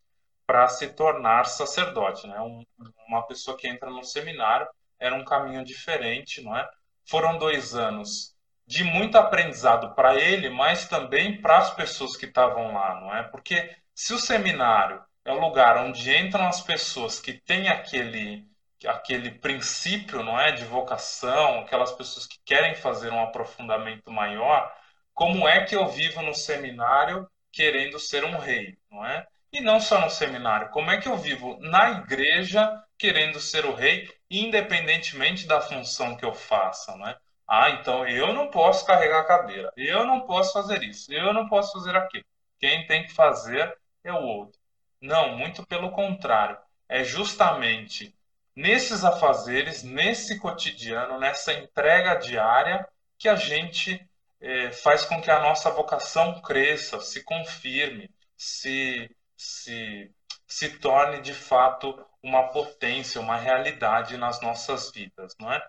para se tornar sacerdote, né? Um, uma pessoa que entra no seminário era um caminho diferente, não é? Foram dois anos de muito aprendizado para ele, mas também para as pessoas que estavam lá, não é? Porque se o seminário é o lugar onde entram as pessoas que têm aquele aquele princípio, não é, de vocação, aquelas pessoas que querem fazer um aprofundamento maior, como é que eu vivo no seminário querendo ser um rei, não é? E não só no seminário, como é que eu vivo na igreja querendo ser o rei, independentemente da função que eu faça, não é? Ah, então eu não posso carregar a cadeira, eu não posso fazer isso, eu não posso fazer aquilo. Quem tem que fazer é o outro. Não, muito pelo contrário. É justamente nesses afazeres, nesse cotidiano, nessa entrega diária, que a gente é, faz com que a nossa vocação cresça, se confirme, se, se, se torne de fato uma potência, uma realidade nas nossas vidas, não é?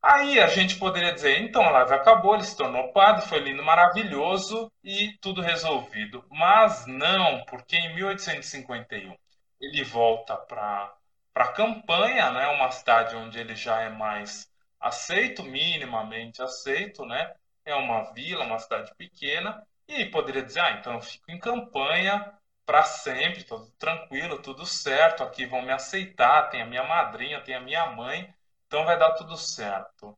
Aí a gente poderia dizer, então a live acabou, ele se tornou padre, foi lindo, maravilhoso e tudo resolvido. Mas não, porque em 1851 ele volta para para campanha, né, uma cidade onde ele já é mais aceito, minimamente aceito, né? É uma vila, uma cidade pequena, e poderia dizer, ah, então eu fico em campanha para sempre, tudo tranquilo, tudo certo, aqui vão me aceitar, tem a minha madrinha, tem a minha mãe, então vai dar tudo certo.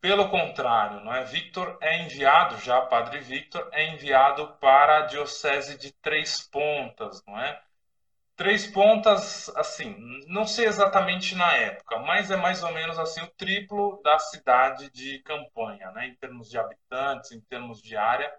Pelo contrário, não é? Victor é enviado, já Padre Victor é enviado para a diocese de Três Pontas, não é? Três pontas, assim, não sei exatamente na época, mas é mais ou menos assim o triplo da cidade de Campanha, né? Em termos de habitantes, em termos de área.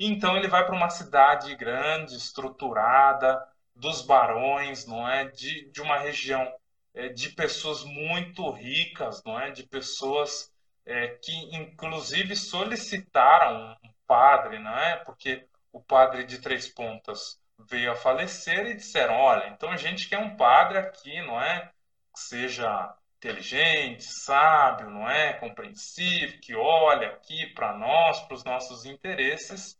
Então ele vai para uma cidade grande, estruturada, dos barões, não é? De, de uma região é, de pessoas muito ricas, não é? De pessoas é, que inclusive solicitaram um padre, não é? Porque o padre de Três Pontas veio a falecer e disseram: olha, então a gente quer um padre aqui, não é? Que seja inteligente, sábio, não é? Compreensivo, que olha aqui para nós, para os nossos interesses.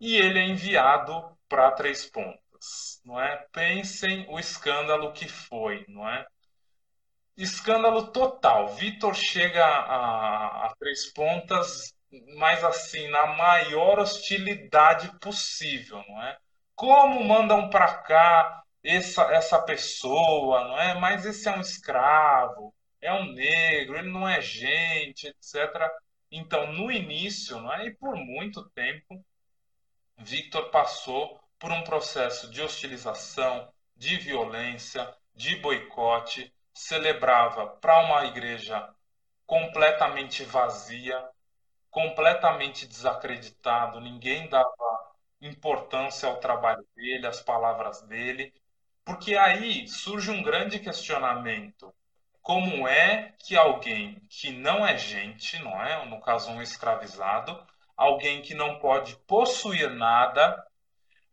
E ele é enviado para Três Pontas. Não é? Pensem o escândalo que foi, não é? Escândalo total. Vitor chega a, a Três Pontas, mas assim, na maior hostilidade possível, não é? Como mandam para cá essa, essa pessoa, não é? Mas esse é um escravo, é um negro, ele não é gente, etc. Então, no início, não é? E por muito tempo, Victor passou por um processo de hostilização, de violência, de boicote, celebrava para uma igreja completamente vazia, completamente desacreditado, ninguém dava importância ao trabalho dele, às palavras dele, porque aí surge um grande questionamento. Como é que alguém que não é gente, não é? No caso, um escravizado, alguém que não pode possuir nada,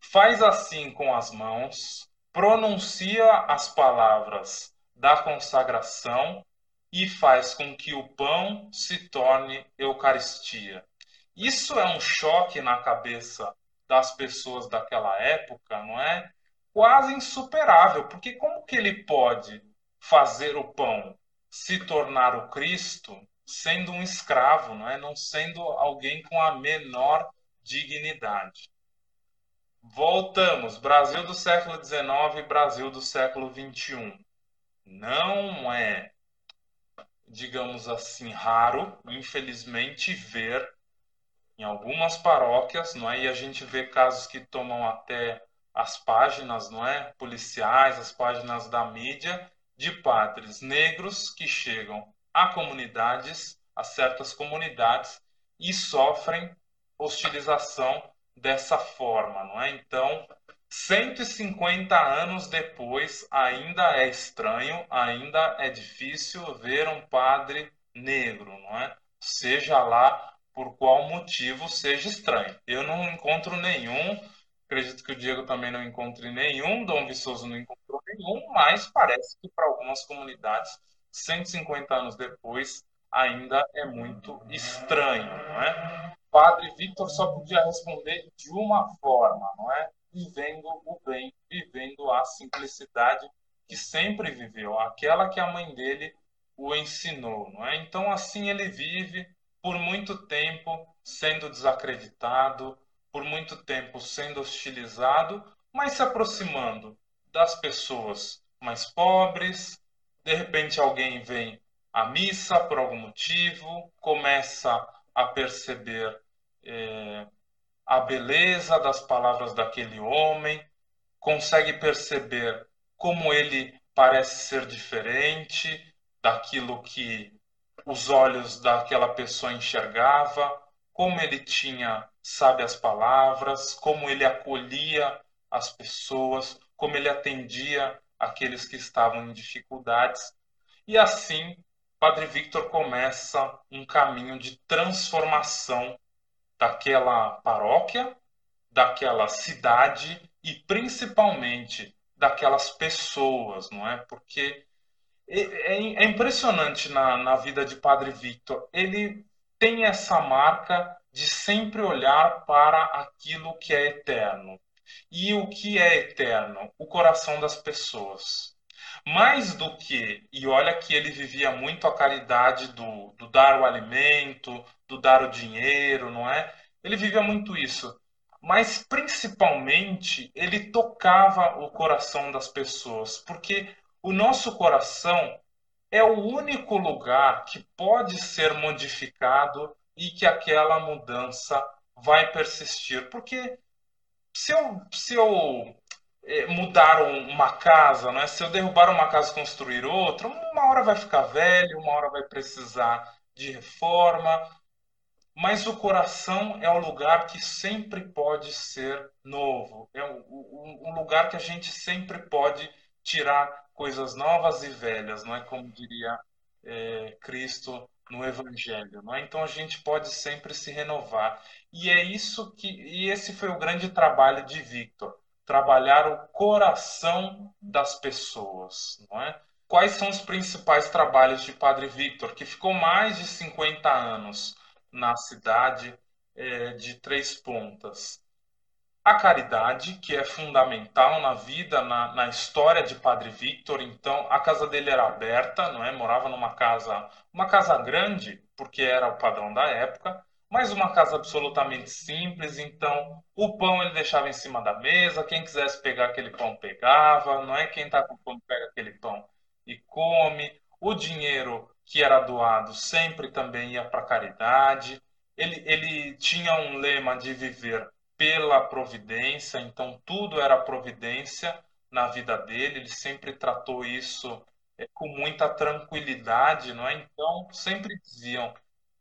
faz assim com as mãos, pronuncia as palavras da consagração e faz com que o pão se torne Eucaristia. Isso é um choque na cabeça das pessoas daquela época, não é? Quase insuperável, porque como que ele pode fazer o pão se tornar o Cristo sendo um escravo, não é? Não sendo alguém com a menor dignidade. Voltamos, Brasil do século XIX, Brasil do século XXI. Não é, digamos assim, raro, infelizmente, ver em algumas paróquias, não é? E a gente vê casos que tomam até as páginas, não é? Policiais, as páginas da mídia, de padres negros que chegam a comunidades, a certas comunidades e sofrem hostilização dessa forma, não é? Então, 150 anos depois, ainda é estranho, ainda é difícil ver um padre negro, não é? Seja lá por qual motivo seja estranho. Eu não encontro nenhum, acredito que o Diego também não encontre nenhum, Dom Viçoso não encontrou nenhum, mas parece que para algumas comunidades, 150 anos depois, ainda é muito estranho, não é? Padre Victor só podia responder de uma forma, não é? Vivendo o bem, vivendo a simplicidade que sempre viveu, aquela que a mãe dele o ensinou, não é? Então assim ele vive por muito tempo sendo desacreditado, por muito tempo sendo hostilizado, mas se aproximando das pessoas mais pobres. De repente, alguém vem à missa por algum motivo, começa a perceber é, a beleza das palavras daquele homem, consegue perceber como ele parece ser diferente daquilo que os olhos daquela pessoa enxergava, como ele tinha, sabe, as palavras, como ele acolhia as pessoas, como ele atendia aqueles que estavam em dificuldades. E assim, Padre Victor começa um caminho de transformação daquela paróquia, daquela cidade e principalmente daquelas pessoas, não é? Porque é, é, é impressionante na, na vida de Padre Victor. Ele tem essa marca de sempre olhar para aquilo que é eterno. E o que é eterno? O coração das pessoas. Mais do que, e olha que ele vivia muito a caridade do, do dar o alimento, do dar o dinheiro, não é? Ele vivia muito isso. Mas principalmente ele tocava o coração das pessoas, porque o nosso coração é o único lugar que pode ser modificado e que aquela mudança vai persistir. Porque se eu, se eu eh, mudar uma casa, né? se eu derrubar uma casa e construir outra, uma hora vai ficar velho, uma hora vai precisar de reforma, mas o coração é o lugar que sempre pode ser novo, é o, lugar que a gente sempre pode tirar coisas novas e velhas, não é? Como diria é, Cristo no Evangelho, não é? Então a gente pode sempre se renovar e é isso que e esse foi o grande trabalho de Victor, trabalhar o coração das pessoas, não é? Quais são os principais trabalhos de Padre Victor, que ficou mais de 50 anos na cidade é, de Três Pontas? A caridade, que é fundamental na vida, na, na, história de Padre Victor. Então, a casa dele era aberta, não é? Morava numa casa, uma casa grande, porque era o padrão da época, mas uma casa absolutamente simples. Então, o pão ele deixava em cima da mesa, quem quisesse pegar aquele pão pegava, não é? Quem está com fome pega aquele pão e come. O dinheiro que era doado sempre também ia para caridade. Ele, ele tinha um lema de viver pela providência, então tudo era providência na vida dele, ele sempre tratou isso é, com muita tranquilidade, não é? Então sempre diziam,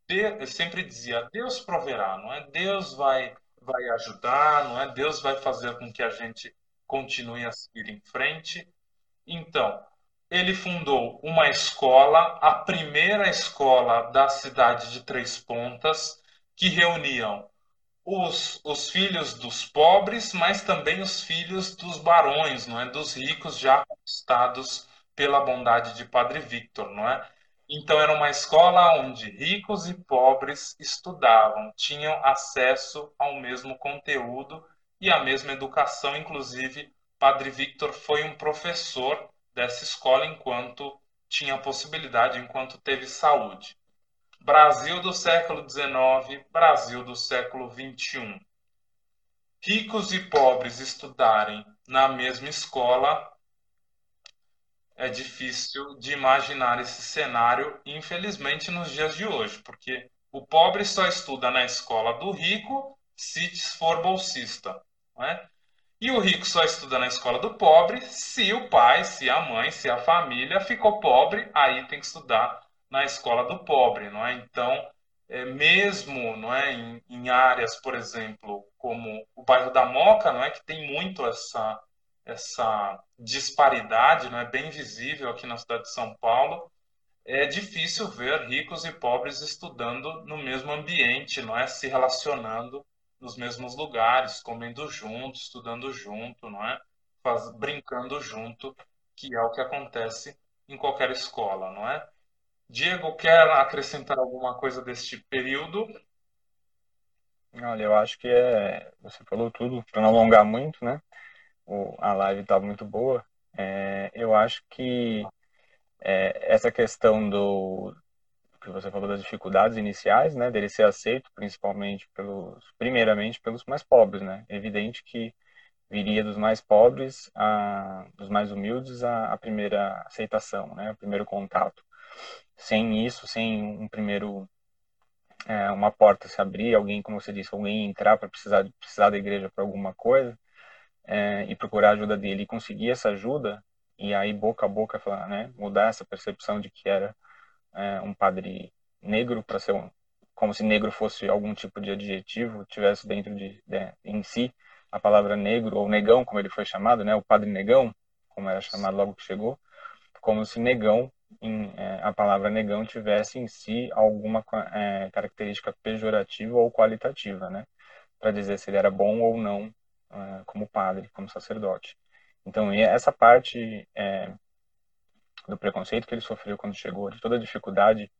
de, sempre dizia, Deus proverá, não é? Deus vai vai ajudar, não é? Deus vai fazer com que a gente continue a seguir em frente. Então, ele fundou uma escola, a primeira escola da cidade de Três Pontas, que reuniam os, os filhos dos pobres, mas também os filhos dos barões, não é? Dos ricos já conquistados pela bondade de Padre Victor, não é? Então era uma escola onde ricos e pobres estudavam, tinham acesso ao mesmo conteúdo e à mesma educação, inclusive Padre Victor foi um professor dessa escola enquanto tinha possibilidade, enquanto teve saúde. Brasil do século XIX, Brasil do século XXI. Ricos e pobres estudarem na mesma escola é difícil de imaginar esse cenário, infelizmente, nos dias de hoje, porque o pobre só estuda na escola do rico se for bolsista. Não é? E o rico só estuda na escola do pobre se o pai, se a mãe, se a família ficou pobre, aí tem que estudar na escola do pobre, não é? Então, é, mesmo, não é, em, em, áreas, por exemplo, como o bairro da Moca, não é, que tem muito essa essa disparidade, não é bem visível aqui na cidade de São Paulo. É difícil ver ricos e pobres estudando no mesmo ambiente, não é, se relacionando nos mesmos lugares, comendo junto, estudando junto, não é, Faz, brincando junto, que é o que acontece em qualquer escola, não é? Diego, quer acrescentar alguma coisa deste período? Olha, eu acho que é, você falou tudo, para não alongar muito, né? O, a live estava muito boa. É, eu acho que é, essa questão do que você falou das dificuldades iniciais, né, dele ser aceito, principalmente pelos, primeiramente pelos mais pobres, né? É evidente que viria dos mais pobres, a, dos mais humildes, a, a primeira aceitação, né, o primeiro contato sem isso, sem um primeiro é, uma porta se abrir, alguém, como você disse, alguém entrar para precisar precisar da igreja para alguma coisa é, e procurar a ajuda dele e conseguir essa ajuda e aí boca a boca falar, né, mudar essa percepção de que era é, um padre negro para ser um, como se negro fosse algum tipo de adjetivo tivesse dentro de, de em si a palavra negro ou negão como ele foi chamado, né, o padre negão como era chamado logo que chegou, como se negão em, é, a palavra negão tivesse em si alguma é, característica pejorativa ou qualitativa, né? Para dizer se ele era bom ou não é, como padre, como sacerdote. Então, essa parte é, do preconceito que ele sofreu quando chegou, de toda a dificuldade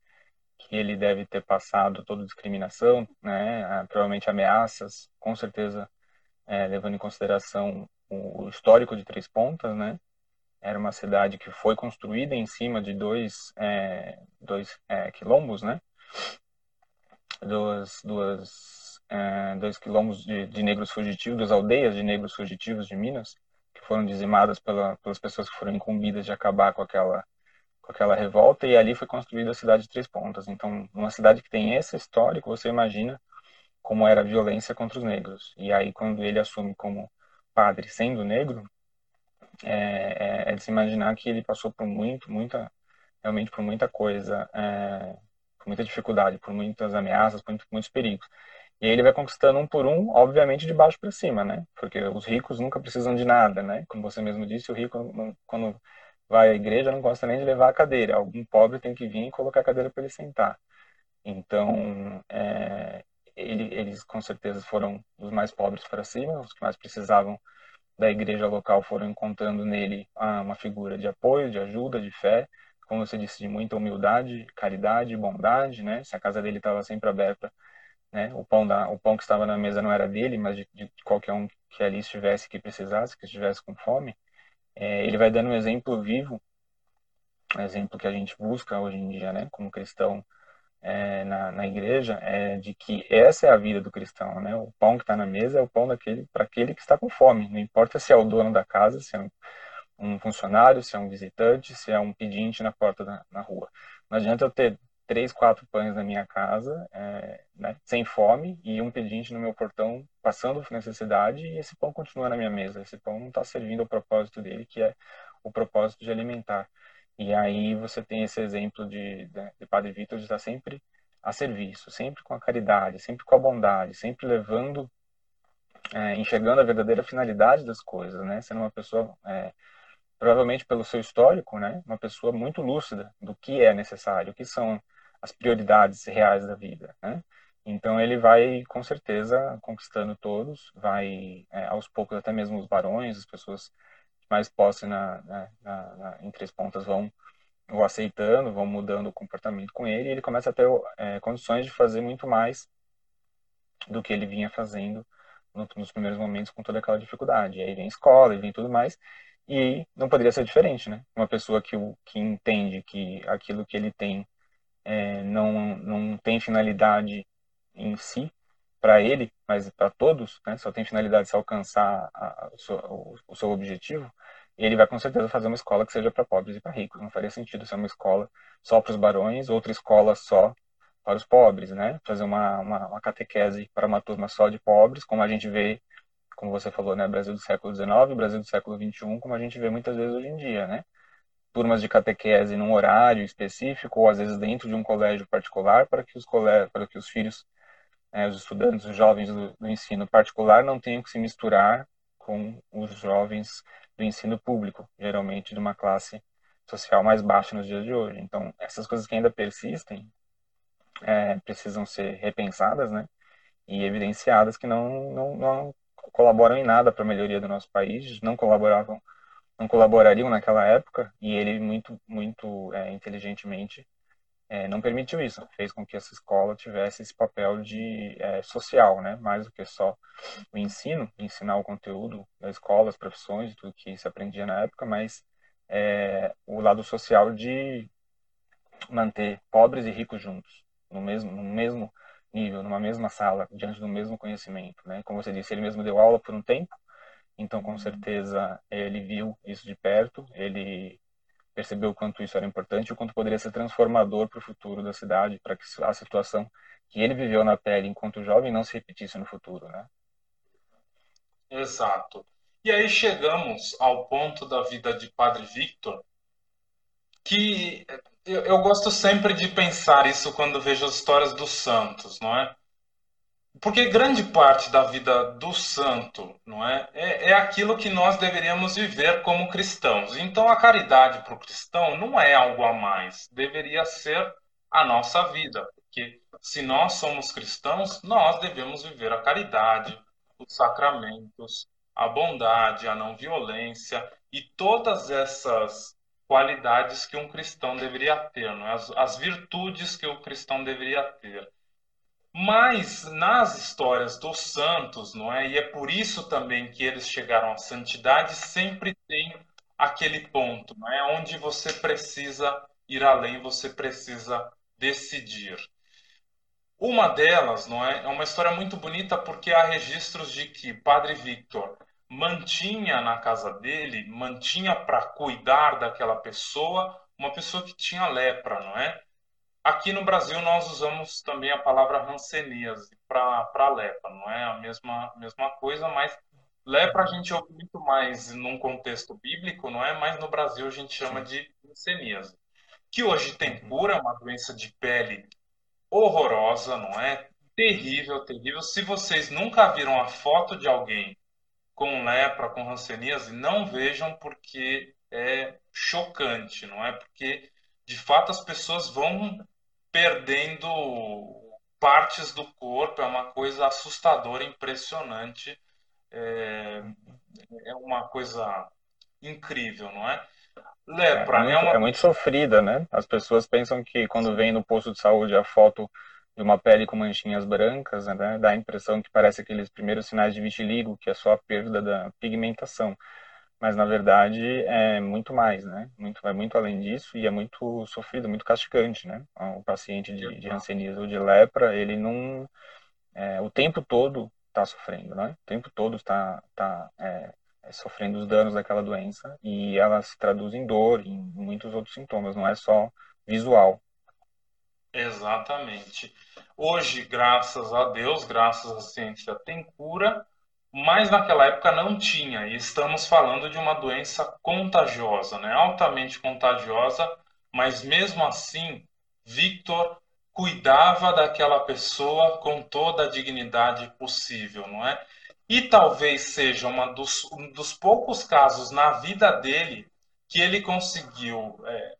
que ele deve ter passado, toda discriminação, né? provavelmente ameaças, com certeza é, levando em consideração o histórico de Três Pontas, né? Era uma cidade que foi construída em cima de dois, é, dois é, quilombos, né? Duas, é, dois quilombos de, de, negros fugitivos, duas aldeias de negros fugitivos de Minas, que foram dizimadas pela, pelas pessoas que foram incumbidas de acabar com aquela, com aquela revolta, e ali foi construída a cidade de Três Pontas. Então, uma cidade que tem esse histórico, você imagina como era a violência contra os negros. E aí, quando ele assume como padre sendo negro, é, é, é, de se imaginar que ele passou por muito, muita, realmente por muita coisa, é, por muita dificuldade, por muitas ameaças, por muitos perigos. E aí ele vai conquistando um por um, obviamente de baixo para cima, né? Porque os ricos nunca precisam de nada, né? Como você mesmo disse, o rico quando vai à igreja não gosta nem de levar a cadeira. Algum pobre tem que vir e colocar a cadeira para ele sentar. Então, é, ele, eles com certeza foram os mais pobres para cima, os que mais precisavam da igreja local foram encontrando nele ah, uma figura de apoio, de ajuda, de fé, como você disse, de muita humildade, caridade, bondade, né? Se a casa dele estava sempre aberta né? O pão da, o pão que estava na mesa não era dele, mas de, de qualquer um que ali estivesse que precisasse, que estivesse com fome. É, ele vai dando um exemplo vivo, um exemplo que a gente busca hoje em dia, né? Como cristão é, na, na igreja, é de que essa é a vida do cristão, né? O pão que está na mesa é o pão daquele para aquele que está com fome. Não importa se é o dono da casa, se é um, um funcionário, se é um visitante, se é um pedinte na porta da na rua. Não adianta eu ter três, quatro pães na minha casa, é, né, sem fome, e um pedinte no meu portão passando necessidade, e esse pão continua na minha mesa. Esse pão não está servindo ao propósito dele, que é o propósito de alimentar. E aí você tem esse exemplo de, de, de Padre Vitor de estar sempre a serviço, sempre com a caridade, sempre com a bondade, sempre levando, é, enxergando a verdadeira finalidade das coisas, né? Sendo uma pessoa é, provavelmente pelo seu histórico, né, uma pessoa muito lúcida do que é necessário, o que são as prioridades reais da vida, né? Então ele vai com certeza conquistando todos, vai é, aos poucos até mesmo os barões, as pessoas mais posse na, na, na, na, em Três Pontas vão o aceitando, vão mudando o comportamento com ele, e ele começa a ter é, condições de fazer muito mais do que ele vinha fazendo nos primeiros momentos com toda aquela dificuldade. E aí vem escola, e vem tudo mais, e não poderia ser diferente, né? Uma pessoa que, que entende que aquilo que ele tem é, não, não tem finalidade em si, para ele, mas para todos, né? Só tem finalidade de se alcançar a, a, o, seu, o, o seu objetivo. Ele vai com certeza fazer uma escola que seja para pobres e para ricos. Não faria sentido ser uma escola só para os barões, outra escola só para os pobres, né? Fazer uma, uma, uma catequese para uma turma só de pobres, como a gente vê como você falou, né, Brasil do século XIX, Brasil do século XXI, como a gente vê muitas vezes hoje em dia, né? Turmas de catequese num horário específico, ou às vezes dentro de um colégio particular, para que os, cole... para que os filhos, né, os estudantes, os jovens do, do ensino particular não tenham que se misturar com os jovens do ensino público, geralmente de uma classe social mais baixa nos dias de hoje. Então, essas coisas que ainda persistem é, precisam ser repensadas, né? E evidenciadas que não, não, não colaboram em nada para a melhoria do nosso país, não colaboravam, não colaborariam naquela época, e ele muito, muito é, inteligentemente é, não permitiu isso, fez com que essa escola tivesse esse papel de é, social, né, mais do que só o ensino, ensinar o conteúdo da escola, as profissões, tudo que se aprendia na época, mas é, o lado social de manter pobres e ricos juntos, no mesmo, no mesmo nível, numa mesma sala, diante do mesmo conhecimento, né? Como você disse, ele mesmo deu aula por um tempo, então com uhum. certeza ele viu isso de perto, ele percebeu o quanto isso era importante, o quanto poderia ser transformador para o futuro da cidade, para que a situação que ele viveu na pele enquanto jovem não se repetisse no futuro, né? Exato. E aí chegamos ao ponto da vida de Padre Victor, que eu, eu gosto sempre de pensar isso quando vejo as histórias dos santos, não é? Porque grande parte da vida do santo, não é, é, é aquilo que nós deveríamos viver como cristãos. Então a caridade para o cristão não é algo a mais, deveria ser a nossa vida, porque se nós somos cristãos, nós devemos viver a caridade, os sacramentos, a bondade, a não violência e todas essas qualidades que um cristão deveria ter, não é? as, as virtudes que o cristão deveria ter. Mas nas histórias dos santos, não é? E é por isso também que eles chegaram à santidade, sempre tem aquele ponto, não é? Onde você precisa ir além, você precisa decidir. Uma delas, não é? É uma história muito bonita porque há registros de que Padre Victor mantinha na casa dele, mantinha para cuidar daquela pessoa, uma pessoa que tinha lepra, não é? Aqui no Brasil nós usamos também a palavra ranceníase para lepra, não é a mesma, mesma coisa, mas lepra a gente ouve muito mais num contexto bíblico, não é? Mas no Brasil a gente chama de ranceníase, que hoje tem uhum. cura, é uma doença de pele horrorosa, não é? Terrível, terrível. Se vocês nunca viram a foto de alguém com lepra, com hanseníase, não vejam porque é chocante, não é? Porque de fato as pessoas vão perdendo partes do corpo, é uma coisa assustadora, impressionante, é, é uma coisa incrível, não é? Lepra é, é muito, é, uma... é muito sofrida, né? As pessoas pensam que quando vem no posto de saúde a foto de uma pele com manchinhas brancas, né, dá a impressão que parece aqueles primeiros sinais de vitiligo, que é só a perda da pigmentação. Mas na verdade é muito mais, né? Muito, vai muito além disso e é muito sofrido, muito castigante, né? O paciente de, de hanseníase ou de lepra, ele não, é, o tempo todo está sofrendo, né? O tempo todo está, está é, é, sofrendo os danos daquela doença e ela se traduz em dor, em muitos outros sintomas, não é só visual. Exatamente. Hoje, graças a Deus, graças à ciência, tem cura, mas naquela época não tinha. E estamos falando de uma doença contagiosa, né? altamente contagiosa, mas mesmo assim, Victor cuidava daquela pessoa com toda a dignidade possível, não é? E talvez seja dos, um dos poucos casos na vida dele que ele conseguiu é,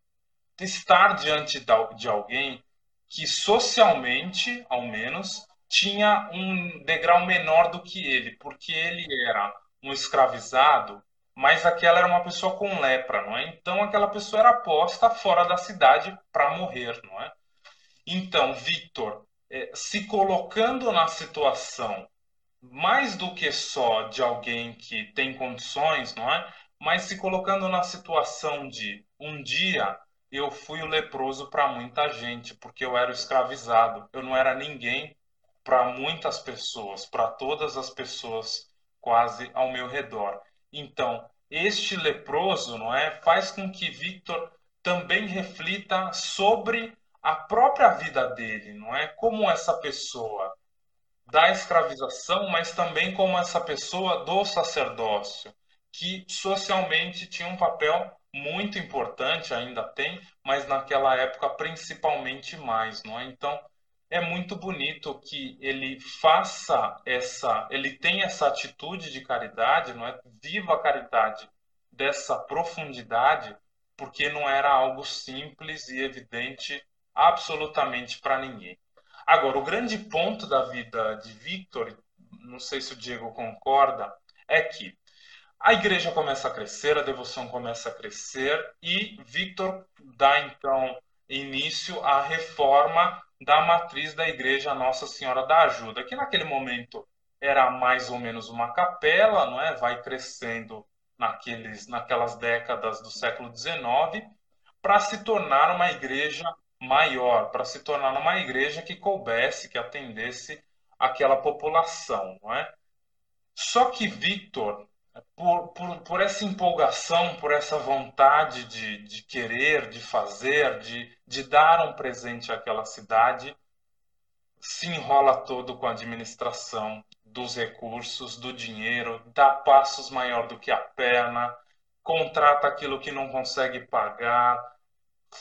estar diante de alguém que socialmente, ao menos, tinha um degrau menor do que ele, porque ele era um escravizado, mas aquela era uma pessoa com lepra, não é? Então aquela pessoa era posta fora da cidade para morrer, não é? Então, Victor, é, se colocando na situação mais do que só de alguém que tem condições, não é? Mas se colocando na situação de um dia eu fui o leproso para muita gente, porque eu era escravizado. Eu não era ninguém para muitas pessoas, para todas as pessoas quase ao meu redor. Então, este leproso, não é, faz com que Victor também reflita sobre a própria vida dele, não é? Como essa pessoa da escravização, mas também como essa pessoa do sacerdócio, que socialmente tinha um papel muito importante, ainda tem, mas naquela época principalmente mais, não é? Então é muito bonito que ele faça essa, ele tem essa atitude de caridade, não é? Viva a caridade dessa profundidade, porque não era algo simples e evidente absolutamente para ninguém. Agora, o grande ponto da vida de Victor, não sei se o Diego concorda, é que a igreja começa a crescer, a devoção começa a crescer e Victor dá então início à reforma da matriz da igreja Nossa Senhora da Ajuda, que naquele momento era mais ou menos uma capela, não é? Vai crescendo naqueles, naquelas décadas do século XIX para se tornar uma igreja maior, para se tornar uma igreja que coubesse, que atendesse aquela população, não é? Só que Victor, por, por, por essa empolgação, por essa vontade de, de querer, de fazer, de, de dar um presente àquela cidade, se enrola todo com a administração dos recursos, do dinheiro, dá passos maior do que a perna, contrata aquilo que não consegue pagar,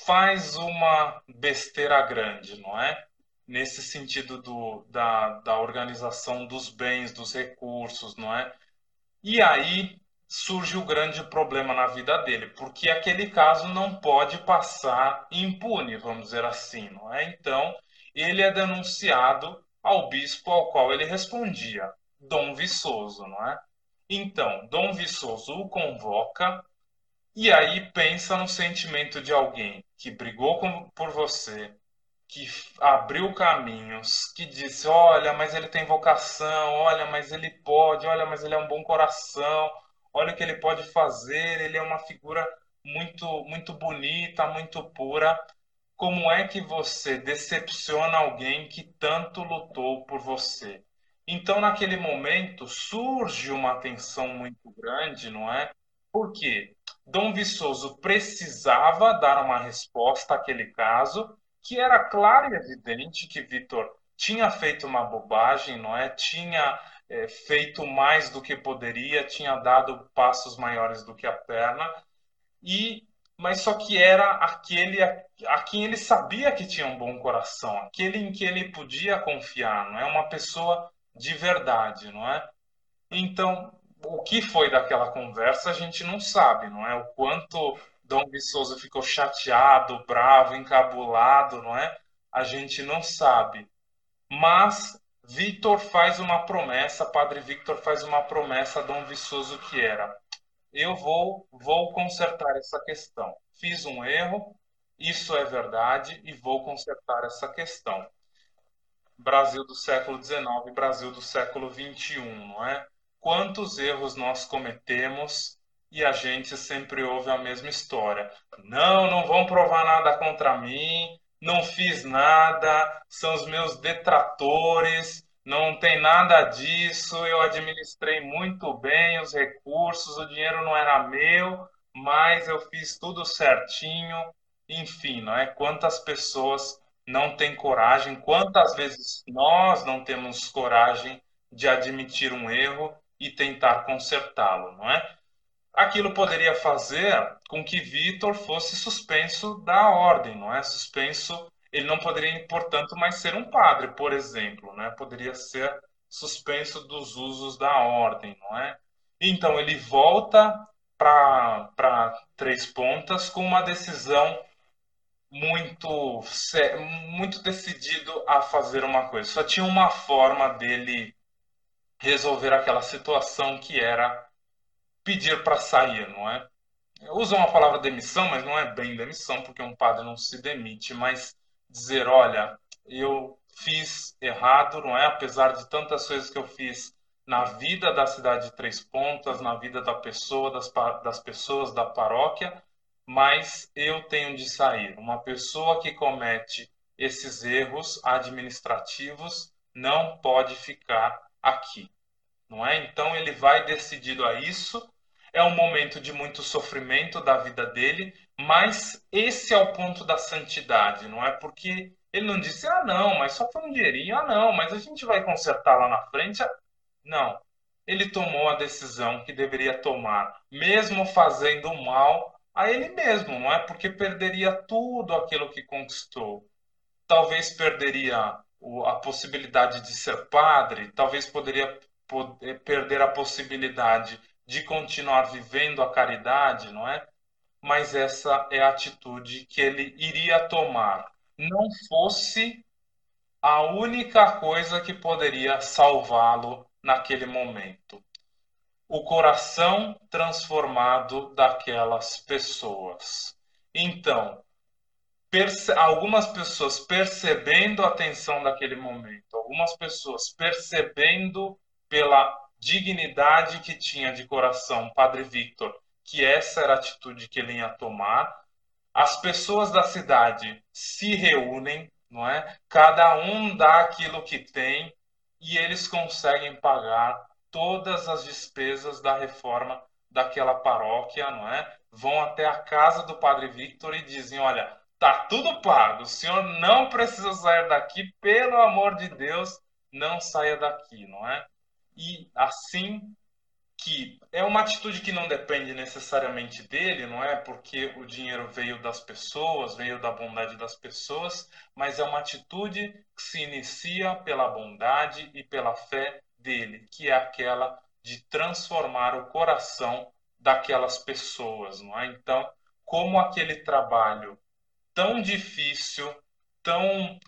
faz uma besteira grande, não é? Nesse sentido do, da, da organização dos bens, dos recursos, não é? E aí surge o grande problema na vida dele, porque aquele caso não pode passar impune, vamos dizer assim, não é? Então, ele é denunciado ao bispo ao qual ele respondia, Dom Viçoso, não é? Então, Dom Viçoso o convoca e aí pensa no sentimento de alguém que brigou com, por você, que abriu caminhos, que disse: olha, mas ele tem vocação, olha, mas ele pode, olha, mas ele é um bom coração, olha o que ele pode fazer, ele é uma figura muito, muito bonita, muito pura. Como é que você decepciona alguém que tanto lutou por você? Então, naquele momento, surge uma tensão muito grande, não é? Por quê? Dom Viçoso precisava dar uma resposta àquele caso, que era claro e evidente que Vitor tinha feito uma bobagem, não é? Tinha é, feito mais do que poderia, tinha dado passos maiores do que a perna, e mas só que era aquele a, a quem ele sabia que tinha um bom coração, aquele em que ele podia confiar, não é? Uma pessoa de verdade, não é? Então, o que foi daquela conversa a gente não sabe, não é? O quanto Dom Viçoso ficou chateado, bravo, encabulado, não é? A gente não sabe. Mas Victor faz uma promessa, Padre Victor faz uma promessa a Dom Viçoso que era: eu vou vou consertar essa questão. Fiz um erro, isso é verdade e vou consertar essa questão. Brasil do século XIX, Brasil do século XXI, não é? Quantos erros nós cometemos e a gente sempre ouve a mesma história. Não, não vão provar nada contra mim, não fiz nada, são os meus detratores, não tem nada disso, eu administrei muito bem os recursos, o dinheiro não era meu, mas eu fiz tudo certinho. Enfim, não é? Quantas pessoas não têm coragem, quantas vezes nós não temos coragem de admitir um erro e tentar consertá-lo, não é? Aquilo poderia fazer com que Vitor fosse suspenso da ordem, não é? Suspenso, ele não poderia, portanto, mais ser um padre, por exemplo, né? Poderia ser suspenso dos usos da ordem, não é? Então ele volta para Três Pontas com uma decisão muito muito decidido a fazer uma coisa. Só tinha uma forma dele resolver aquela situação que era pedir para sair, não é? Usa uma palavra demissão, mas não é bem demissão, porque um padre não se demite, mas dizer, olha, eu fiz errado, não é? Apesar de tantas coisas que eu fiz na vida da cidade de Três Pontas, na vida da pessoa, das, das pessoas da paróquia, mas eu tenho de sair. Uma pessoa que comete esses erros administrativos não pode ficar aqui, não é? Então ele vai decidido a isso é um momento de muito sofrimento da vida dele, mas esse é o ponto da santidade, não é? Porque ele não disse, ah, não, mas só foi um dinheirinho, ah, não, mas a gente vai consertar lá na frente. Não. Ele tomou a decisão que deveria tomar, mesmo fazendo mal a ele mesmo, não é? Porque perderia tudo aquilo que conquistou. Talvez perderia a possibilidade de ser padre, talvez poderia perder a possibilidade de continuar vivendo a caridade, não é? Mas essa é a atitude que ele iria tomar. Não fosse a única coisa que poderia salvá-lo naquele momento. O coração transformado daquelas pessoas. Então, algumas pessoas percebendo a tensão daquele momento, algumas pessoas percebendo pela dignidade que tinha de coração Padre Victor, que essa era a atitude que ele ia tomar. As pessoas da cidade se reúnem, não é? Cada um dá aquilo que tem e eles conseguem pagar todas as despesas da reforma daquela paróquia, não é? Vão até a casa do Padre Victor e dizem: "Olha, tá tudo pago. O senhor não precisa sair daqui, pelo amor de Deus, não saia daqui", não é? E assim que é uma atitude que não depende necessariamente dele, não é? Porque o dinheiro veio das pessoas, veio da bondade das pessoas, mas é uma atitude que se inicia pela bondade e pela fé dele, que é aquela de transformar o coração daquelas pessoas, não é? Então, como aquele trabalho tão difícil, tão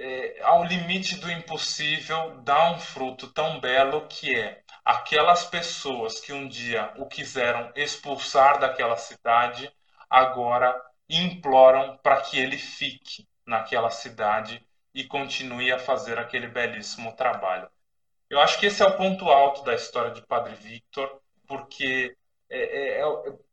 é, ao limite do impossível, dá um fruto tão belo que é aquelas pessoas que um dia o quiseram expulsar daquela cidade, agora imploram para que ele fique naquela cidade e continue a fazer aquele belíssimo trabalho. Eu acho que esse é o ponto alto da história de Padre Victor, porque é, é, é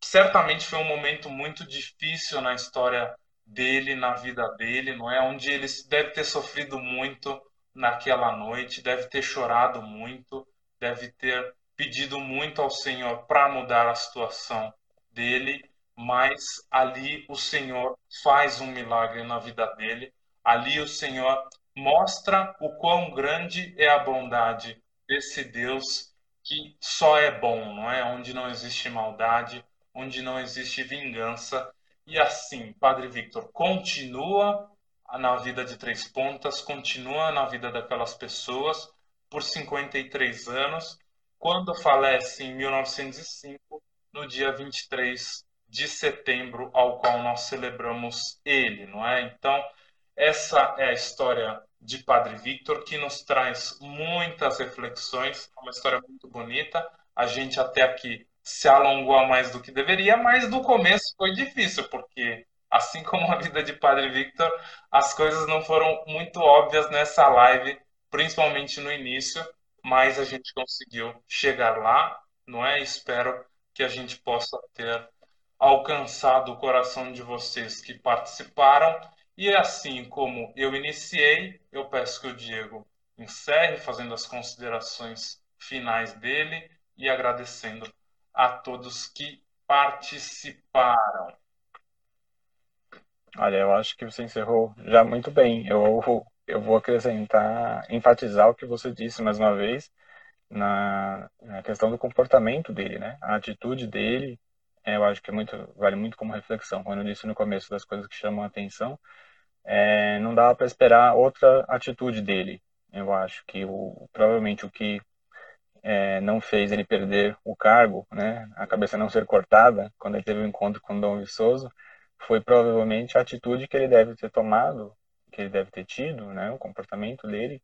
certamente foi um momento muito difícil na história dele na vida dele, não é? Onde ele deve ter sofrido muito naquela noite, deve ter chorado muito, deve ter pedido muito ao Senhor para mudar a situação dele, mas ali o Senhor faz um milagre na vida dele. Ali o Senhor mostra o quão grande é a bondade desse Deus que só é bom, não é? Onde não existe maldade, onde não existe vingança e assim, Padre Victor continua na vida de Três Pontas, continua na vida daquelas pessoas por 53 anos, quando falece em 1905, no dia 23 de setembro, ao qual nós celebramos ele, não é? Então, essa é a história de Padre Victor, que nos traz muitas reflexões, é uma história muito bonita. A gente até aqui se alongou mais do que deveria, mas no começo foi difícil, porque assim como a vida de Padre Victor, as coisas não foram muito óbvias nessa live, principalmente no início, mas a gente conseguiu chegar lá, não é? Espero que a gente possa ter alcançado o coração de vocês que participaram. E assim como eu iniciei, eu peço que o Diego encerre fazendo as considerações finais dele e agradecendo a todos que participaram. Olha, eu acho que você encerrou já muito bem. Eu, eu vou acrescentar, enfatizar o que você disse mais uma vez na, na questão do comportamento dele, né? A atitude dele, é, eu acho que é muito, vale muito como reflexão. Quando eu disse no começo das coisas que chamam a atenção, é, não dava para esperar outra atitude dele. Eu acho que o, provavelmente o que é, não fez ele perder o cargo, né, a cabeça não ser cortada, quando ele teve o um encontro com Dom Viçoso, foi provavelmente a atitude que ele deve ter tomado, que ele deve ter tido, né, o comportamento dele,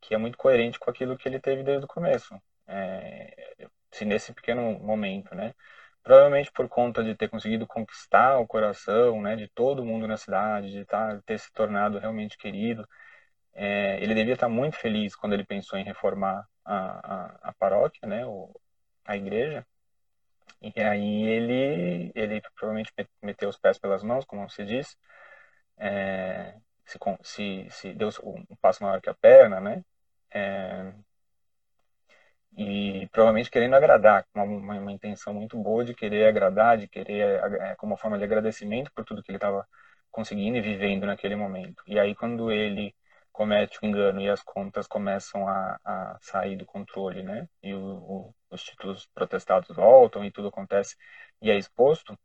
que é muito coerente com aquilo que ele teve desde o começo. É, se nesse pequeno momento, né, provavelmente por conta de ter conseguido conquistar o coração, né, de todo mundo na cidade, de tá, ter se tornado realmente querido, é, ele devia estar muito feliz quando ele pensou em reformar a, a, a paróquia, né, o, a igreja, e aí ele, ele provavelmente meteu os pés pelas mãos, como você disse, é, se, se, se deu um passo maior que a perna, né? É, e provavelmente querendo agradar, com uma, uma, intenção muito boa de querer agradar, de querer, é, como forma de agradecimento por tudo que ele estava conseguindo e vivendo naquele momento. E aí, quando ele comete o engano e as contas começam a, a sair do controle, né? E o, o, os títulos protestados voltam e tudo acontece e é exposto,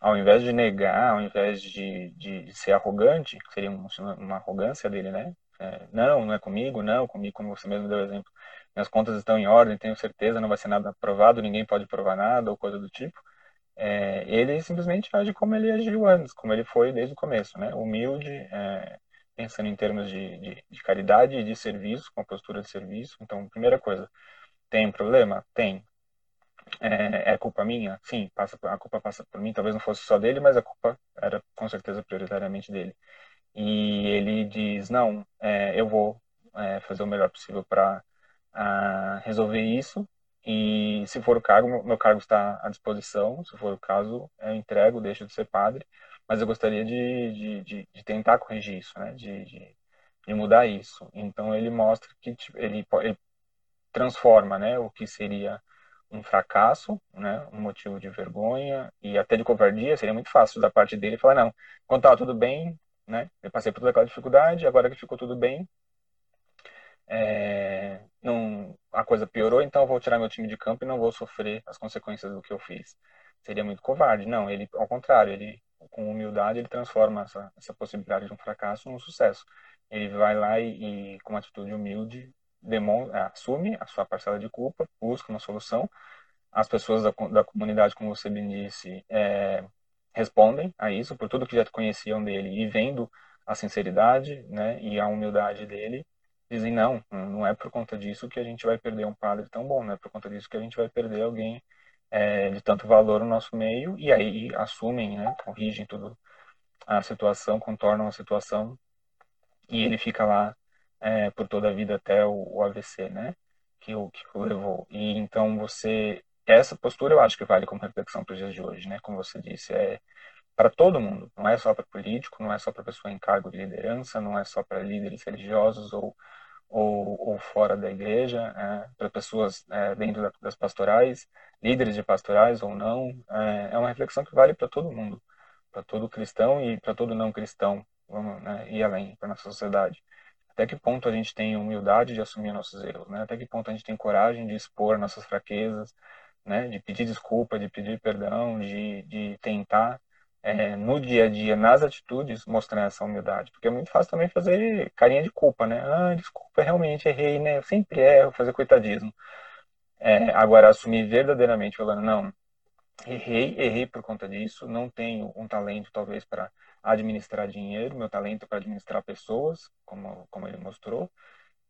ao invés de negar, ao invés de, de ser arrogante, seria uma arrogância dele, né? É, não, não é comigo, não, comigo, como você mesmo deu exemplo. Minhas contas estão em ordem, tenho certeza, não vai ser nada aprovado, ninguém pode provar nada ou coisa do tipo. É, ele simplesmente age como ele agiu antes, como ele foi desde o começo, né? Humilde, é, pensando em termos de, de, de caridade e de serviço, com postura de serviço. Então, primeira coisa, tem problema? Tem. É, é, culpa minha? Sim, passa, a culpa passa por mim. Talvez não fosse só dele, mas a culpa era com certeza prioritariamente dele. E ele diz: Não, é, eu vou é, fazer o melhor possível para resolver isso. E se for o caso, meu cargo está à disposição. Se for o caso, eu entrego, deixo de ser padre mas eu gostaria de, de, de, de tentar corrigir isso, né? De, de, de, mudar isso. Então ele mostra que tipo, ele, ele transforma, né? O que seria um fracasso, né? Um motivo de vergonha e até de covardia. Seria muito fácil da parte dele falar não, quando estava tudo bem, né? Eu passei por toda aquela dificuldade, agora que ficou tudo bem, é, não, a coisa piorou, então eu vou tirar meu time de campo e não vou sofrer as consequências do que eu fiz. Seria muito covarde. Não, ele, ao contrário, ele com humildade, ele transforma essa, essa possibilidade de um fracasso num sucesso. Ele vai lá e, e com uma atitude humilde, demonstra, assume a sua parcela de culpa, busca uma solução. As pessoas da, da comunidade, como você bem disse, é, respondem a isso, por tudo que já conheciam dele e vendo a sinceridade né, e a humildade dele, dizem: não, não é por conta disso que a gente vai perder um padre tão bom, não é por conta disso que a gente vai perder alguém é, de tanto valor no nosso meio e aí assumem, né, corrigem tudo a situação, contornam a situação e ele fica lá é, por toda a vida até o, o AVC, né, que o que o levou. E então você essa postura eu acho que vale como reflexão para os dias de hoje, né, como você disse, é para todo mundo, não é só para político, não é só para pessoa em cargo de liderança, não é só para líderes religiosos ou ou, ou fora da igreja, é, para pessoas é, dentro das pastorais, líderes de pastorais ou não, é, é uma reflexão que vale para todo mundo, para todo cristão e para todo não cristão, vamos né, ir além para nossa sociedade. Até que ponto a gente tem humildade de assumir nossos erros, né? Até que ponto a gente tem coragem de expor nossas fraquezas, né? De pedir desculpa, de pedir perdão, de, de tentar é, no dia a dia, nas atitudes, mostrar essa humildade. Porque é muito fácil também fazer carinha de culpa, né? Ah, desculpa, realmente errei, né? Eu sempre erro, fazer coitadismo. É, agora, assumir verdadeiramente, falando, não, errei, errei por conta disso, não tenho um talento, talvez, para administrar dinheiro, meu talento é para administrar pessoas, como, como ele mostrou,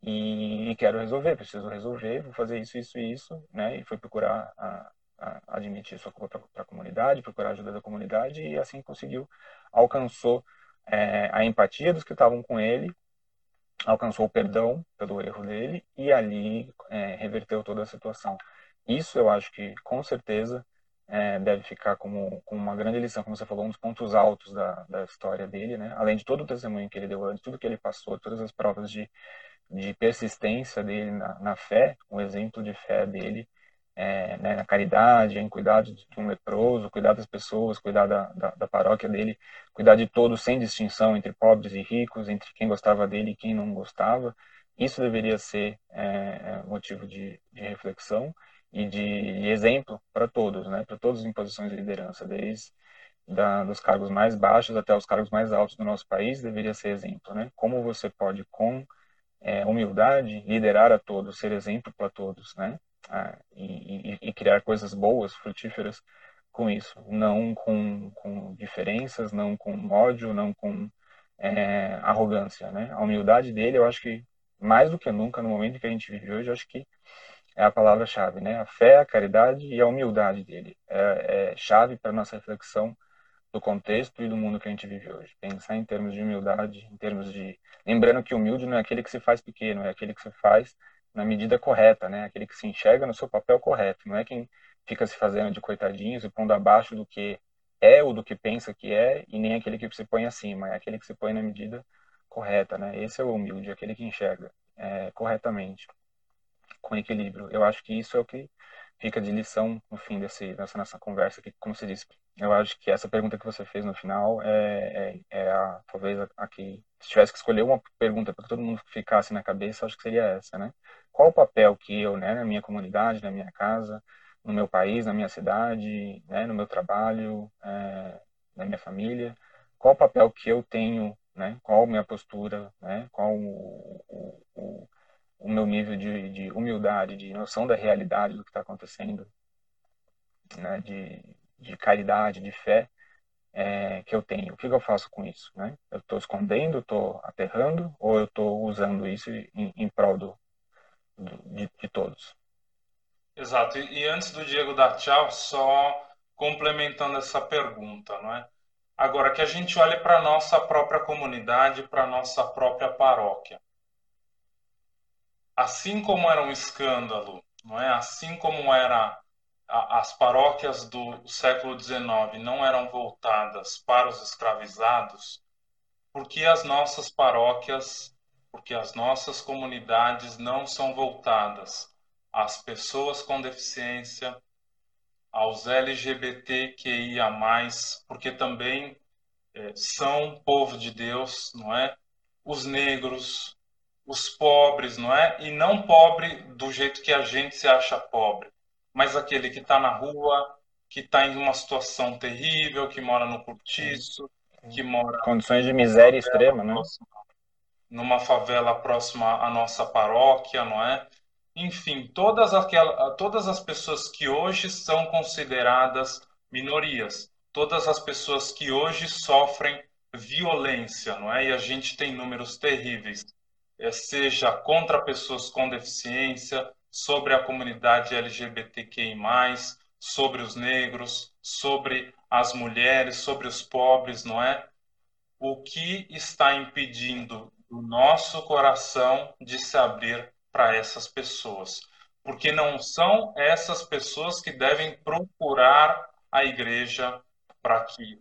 e, e, quero resolver, preciso resolver, vou fazer isso, isso e isso, né? E foi procurar a, admitir sua culpa para a comunidade, procurar a ajuda da comunidade e assim conseguiu alcançou é, a empatia dos que estavam com ele, alcançou o perdão pelo erro dele e ali é, reverteu toda a situação. Isso eu acho que, com certeza, é, deve ficar como, como uma grande lição, como você falou, um dos pontos altos da, da história dele, né? além de todo o testemunho que ele deu antes, tudo que ele passou, todas as provas de, de persistência dele na, na fé, o exemplo de fé dele, é, né, na caridade, em cuidar de um leproso, cuidar das pessoas, cuidar da, da, da, paróquia dele, cuidar de todos sem distinção entre pobres e ricos, entre quem gostava dele e quem não gostava. Isso deveria ser é, é motivo de, de, reflexão e de, de exemplo para todos, né, para todos em posições de liderança, desde da, dos cargos mais baixos até os cargos mais altos do nosso país, deveria ser exemplo. Né? Como você pode, com é, humildade, liderar a todos, ser exemplo para todos, né? Ah, e, e, criar coisas boas, frutíferas com isso, não com, com diferenças, não com ódio, não com é, arrogância, né? A humildade dele, eu acho que mais do que nunca no momento que a gente vive hoje, eu acho que é a palavra-chave, né? A fé, a caridade e a humildade dele é, é chave para nossa reflexão do contexto e do mundo que a gente vive hoje. Pensar em termos de humildade, em termos de lembrando que humilde não é aquele que se faz pequeno, é aquele que se faz na medida correta, né? Aquele que se enxerga no seu papel correto, não é quem fica se fazendo de coitadinho, se pondo abaixo do que é ou do que pensa que é, e nem aquele que se põe acima, é aquele que se põe na medida correta, né? Esse é o humilde, aquele que enxerga é, corretamente, com equilíbrio. Eu acho que isso é o que fica de lição no fim desse, dessa nossa conversa aqui, como você disse. Eu acho que essa pergunta que você fez no final é, é, é a, talvez a, a que, se tivesse que escolher uma pergunta para todo mundo ficasse na cabeça, acho que seria essa, né? qual o papel que eu, né, na minha comunidade, na minha casa, no meu país, na minha cidade, né, no meu trabalho, é, na minha família, qual o papel que eu tenho, né, qual a minha postura, né, qual o, o, o, o meu nível de, de, humildade, de noção da realidade do que está acontecendo, né, de, de caridade, de fé, é, que eu tenho. O que, que, eu faço com isso? Né? Eu estou escondendo, estou aterrando, ou eu estou usando isso em, em prol do, de, de todos. Exato. E, e, antes do Diego dar tchau, só complementando essa pergunta, não é? Agora que a gente olhe para a nossa própria comunidade, para a nossa própria paróquia. Assim como era um escândalo, não é? Assim como era as paróquias do século XIX não eram voltadas para os escravizados, porque as nossas paróquias porque as nossas comunidades não são voltadas às pessoas com deficiência, aos LGBTQIA+, porque também é, são povo de Deus, não é? Os negros, os pobres, não é? E não pobre do jeito que a gente se acha pobre, mas aquele que está na rua, que está em uma situação terrível, que mora no cortiço, que mora... Condições de miséria extrema, né? numa favela próxima à nossa paróquia, não é? Enfim, todas, aquelas, todas as pessoas que hoje são consideradas minorias, todas as pessoas que hoje sofrem violência, não é? E a gente tem números terríveis, é, seja contra pessoas com deficiência, sobre a comunidade LGBTQI+, sobre os negros, sobre as mulheres, sobre os pobres, não é? O que está impedindo do nosso coração de se abrir para essas pessoas. Porque não são essas pessoas que devem procurar a igreja para que,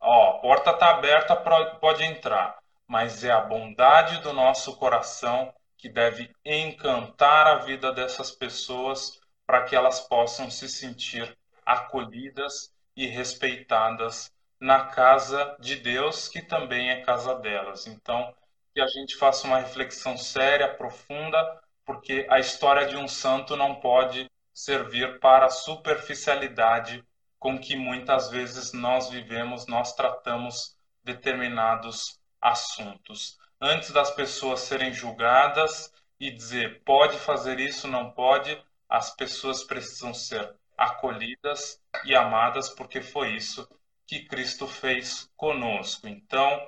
ó, a porta está aberta, pode entrar. Mas é a bondade do nosso coração que deve encantar a vida dessas pessoas para que elas possam se sentir acolhidas e respeitadas na casa de Deus, que também é casa delas. Então, que a gente faça uma reflexão séria, profunda, porque a história de um santo não pode servir para a superficialidade com que muitas vezes nós vivemos, nós tratamos determinados assuntos. Antes das pessoas serem julgadas e dizer pode fazer isso, não pode, as pessoas precisam ser acolhidas e amadas, porque foi isso que Cristo fez conosco. Então,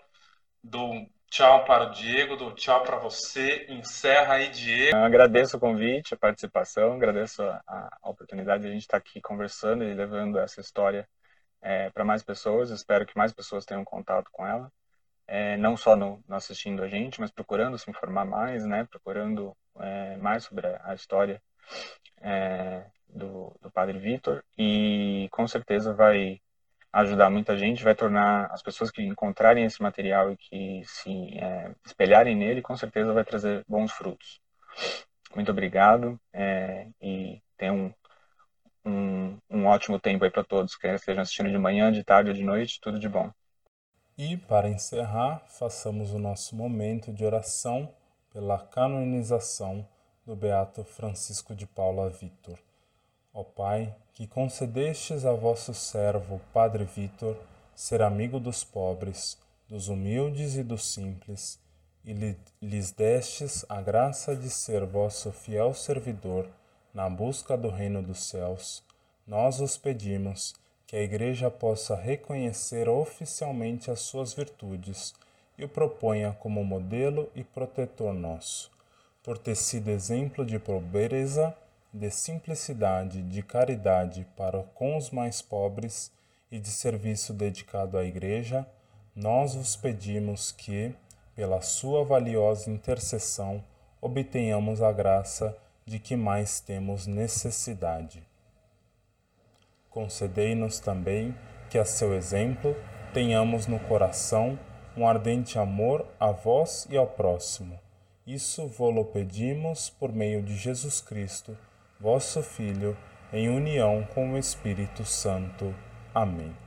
dou tchau para o Diego, dou tchau para você. Encerra aí, Diego. Eu agradeço o convite, a participação, agradeço a, a oportunidade de a gente estar aqui conversando e levando essa história é, para mais pessoas. Espero que mais pessoas tenham contato com ela, é, não só no, no, assistindo a gente, mas procurando se informar mais, né? Procurando é, mais sobre a, a história é, do, do Padre Vitor e com certeza vai ajudar muita gente, vai tornar as pessoas que encontrarem esse material e que se é, espelharem nele, com certeza vai trazer bons frutos. Muito obrigado é, e tenham um, um, um ótimo tempo aí para todos, quer estejam assistindo de manhã, de tarde ou de noite, tudo de bom. E para encerrar, façamos o nosso momento de oração pela canonização do Beato Francisco de Paula Vitor. Ó Pai, que concedestes a vosso servo, Padre Vitor, ser amigo dos pobres, dos humildes e dos simples, e lhes destes a graça de ser vosso fiel servidor na busca do reino dos céus, nós os pedimos que a Igreja possa reconhecer oficialmente as suas virtudes e o proponha como modelo e protetor nosso, por ter sido exemplo de pobreza de simplicidade, de caridade para com os mais pobres e de serviço dedicado à Igreja, nós vos pedimos que, pela sua valiosa intercessão, obtenhamos a graça de que mais temos necessidade. Concedei-nos também que, a seu exemplo, tenhamos no coração um ardente amor a vós e ao próximo. Isso vô-lo pedimos por meio de Jesus Cristo vosso Filho, em união com o Espírito Santo. Amém.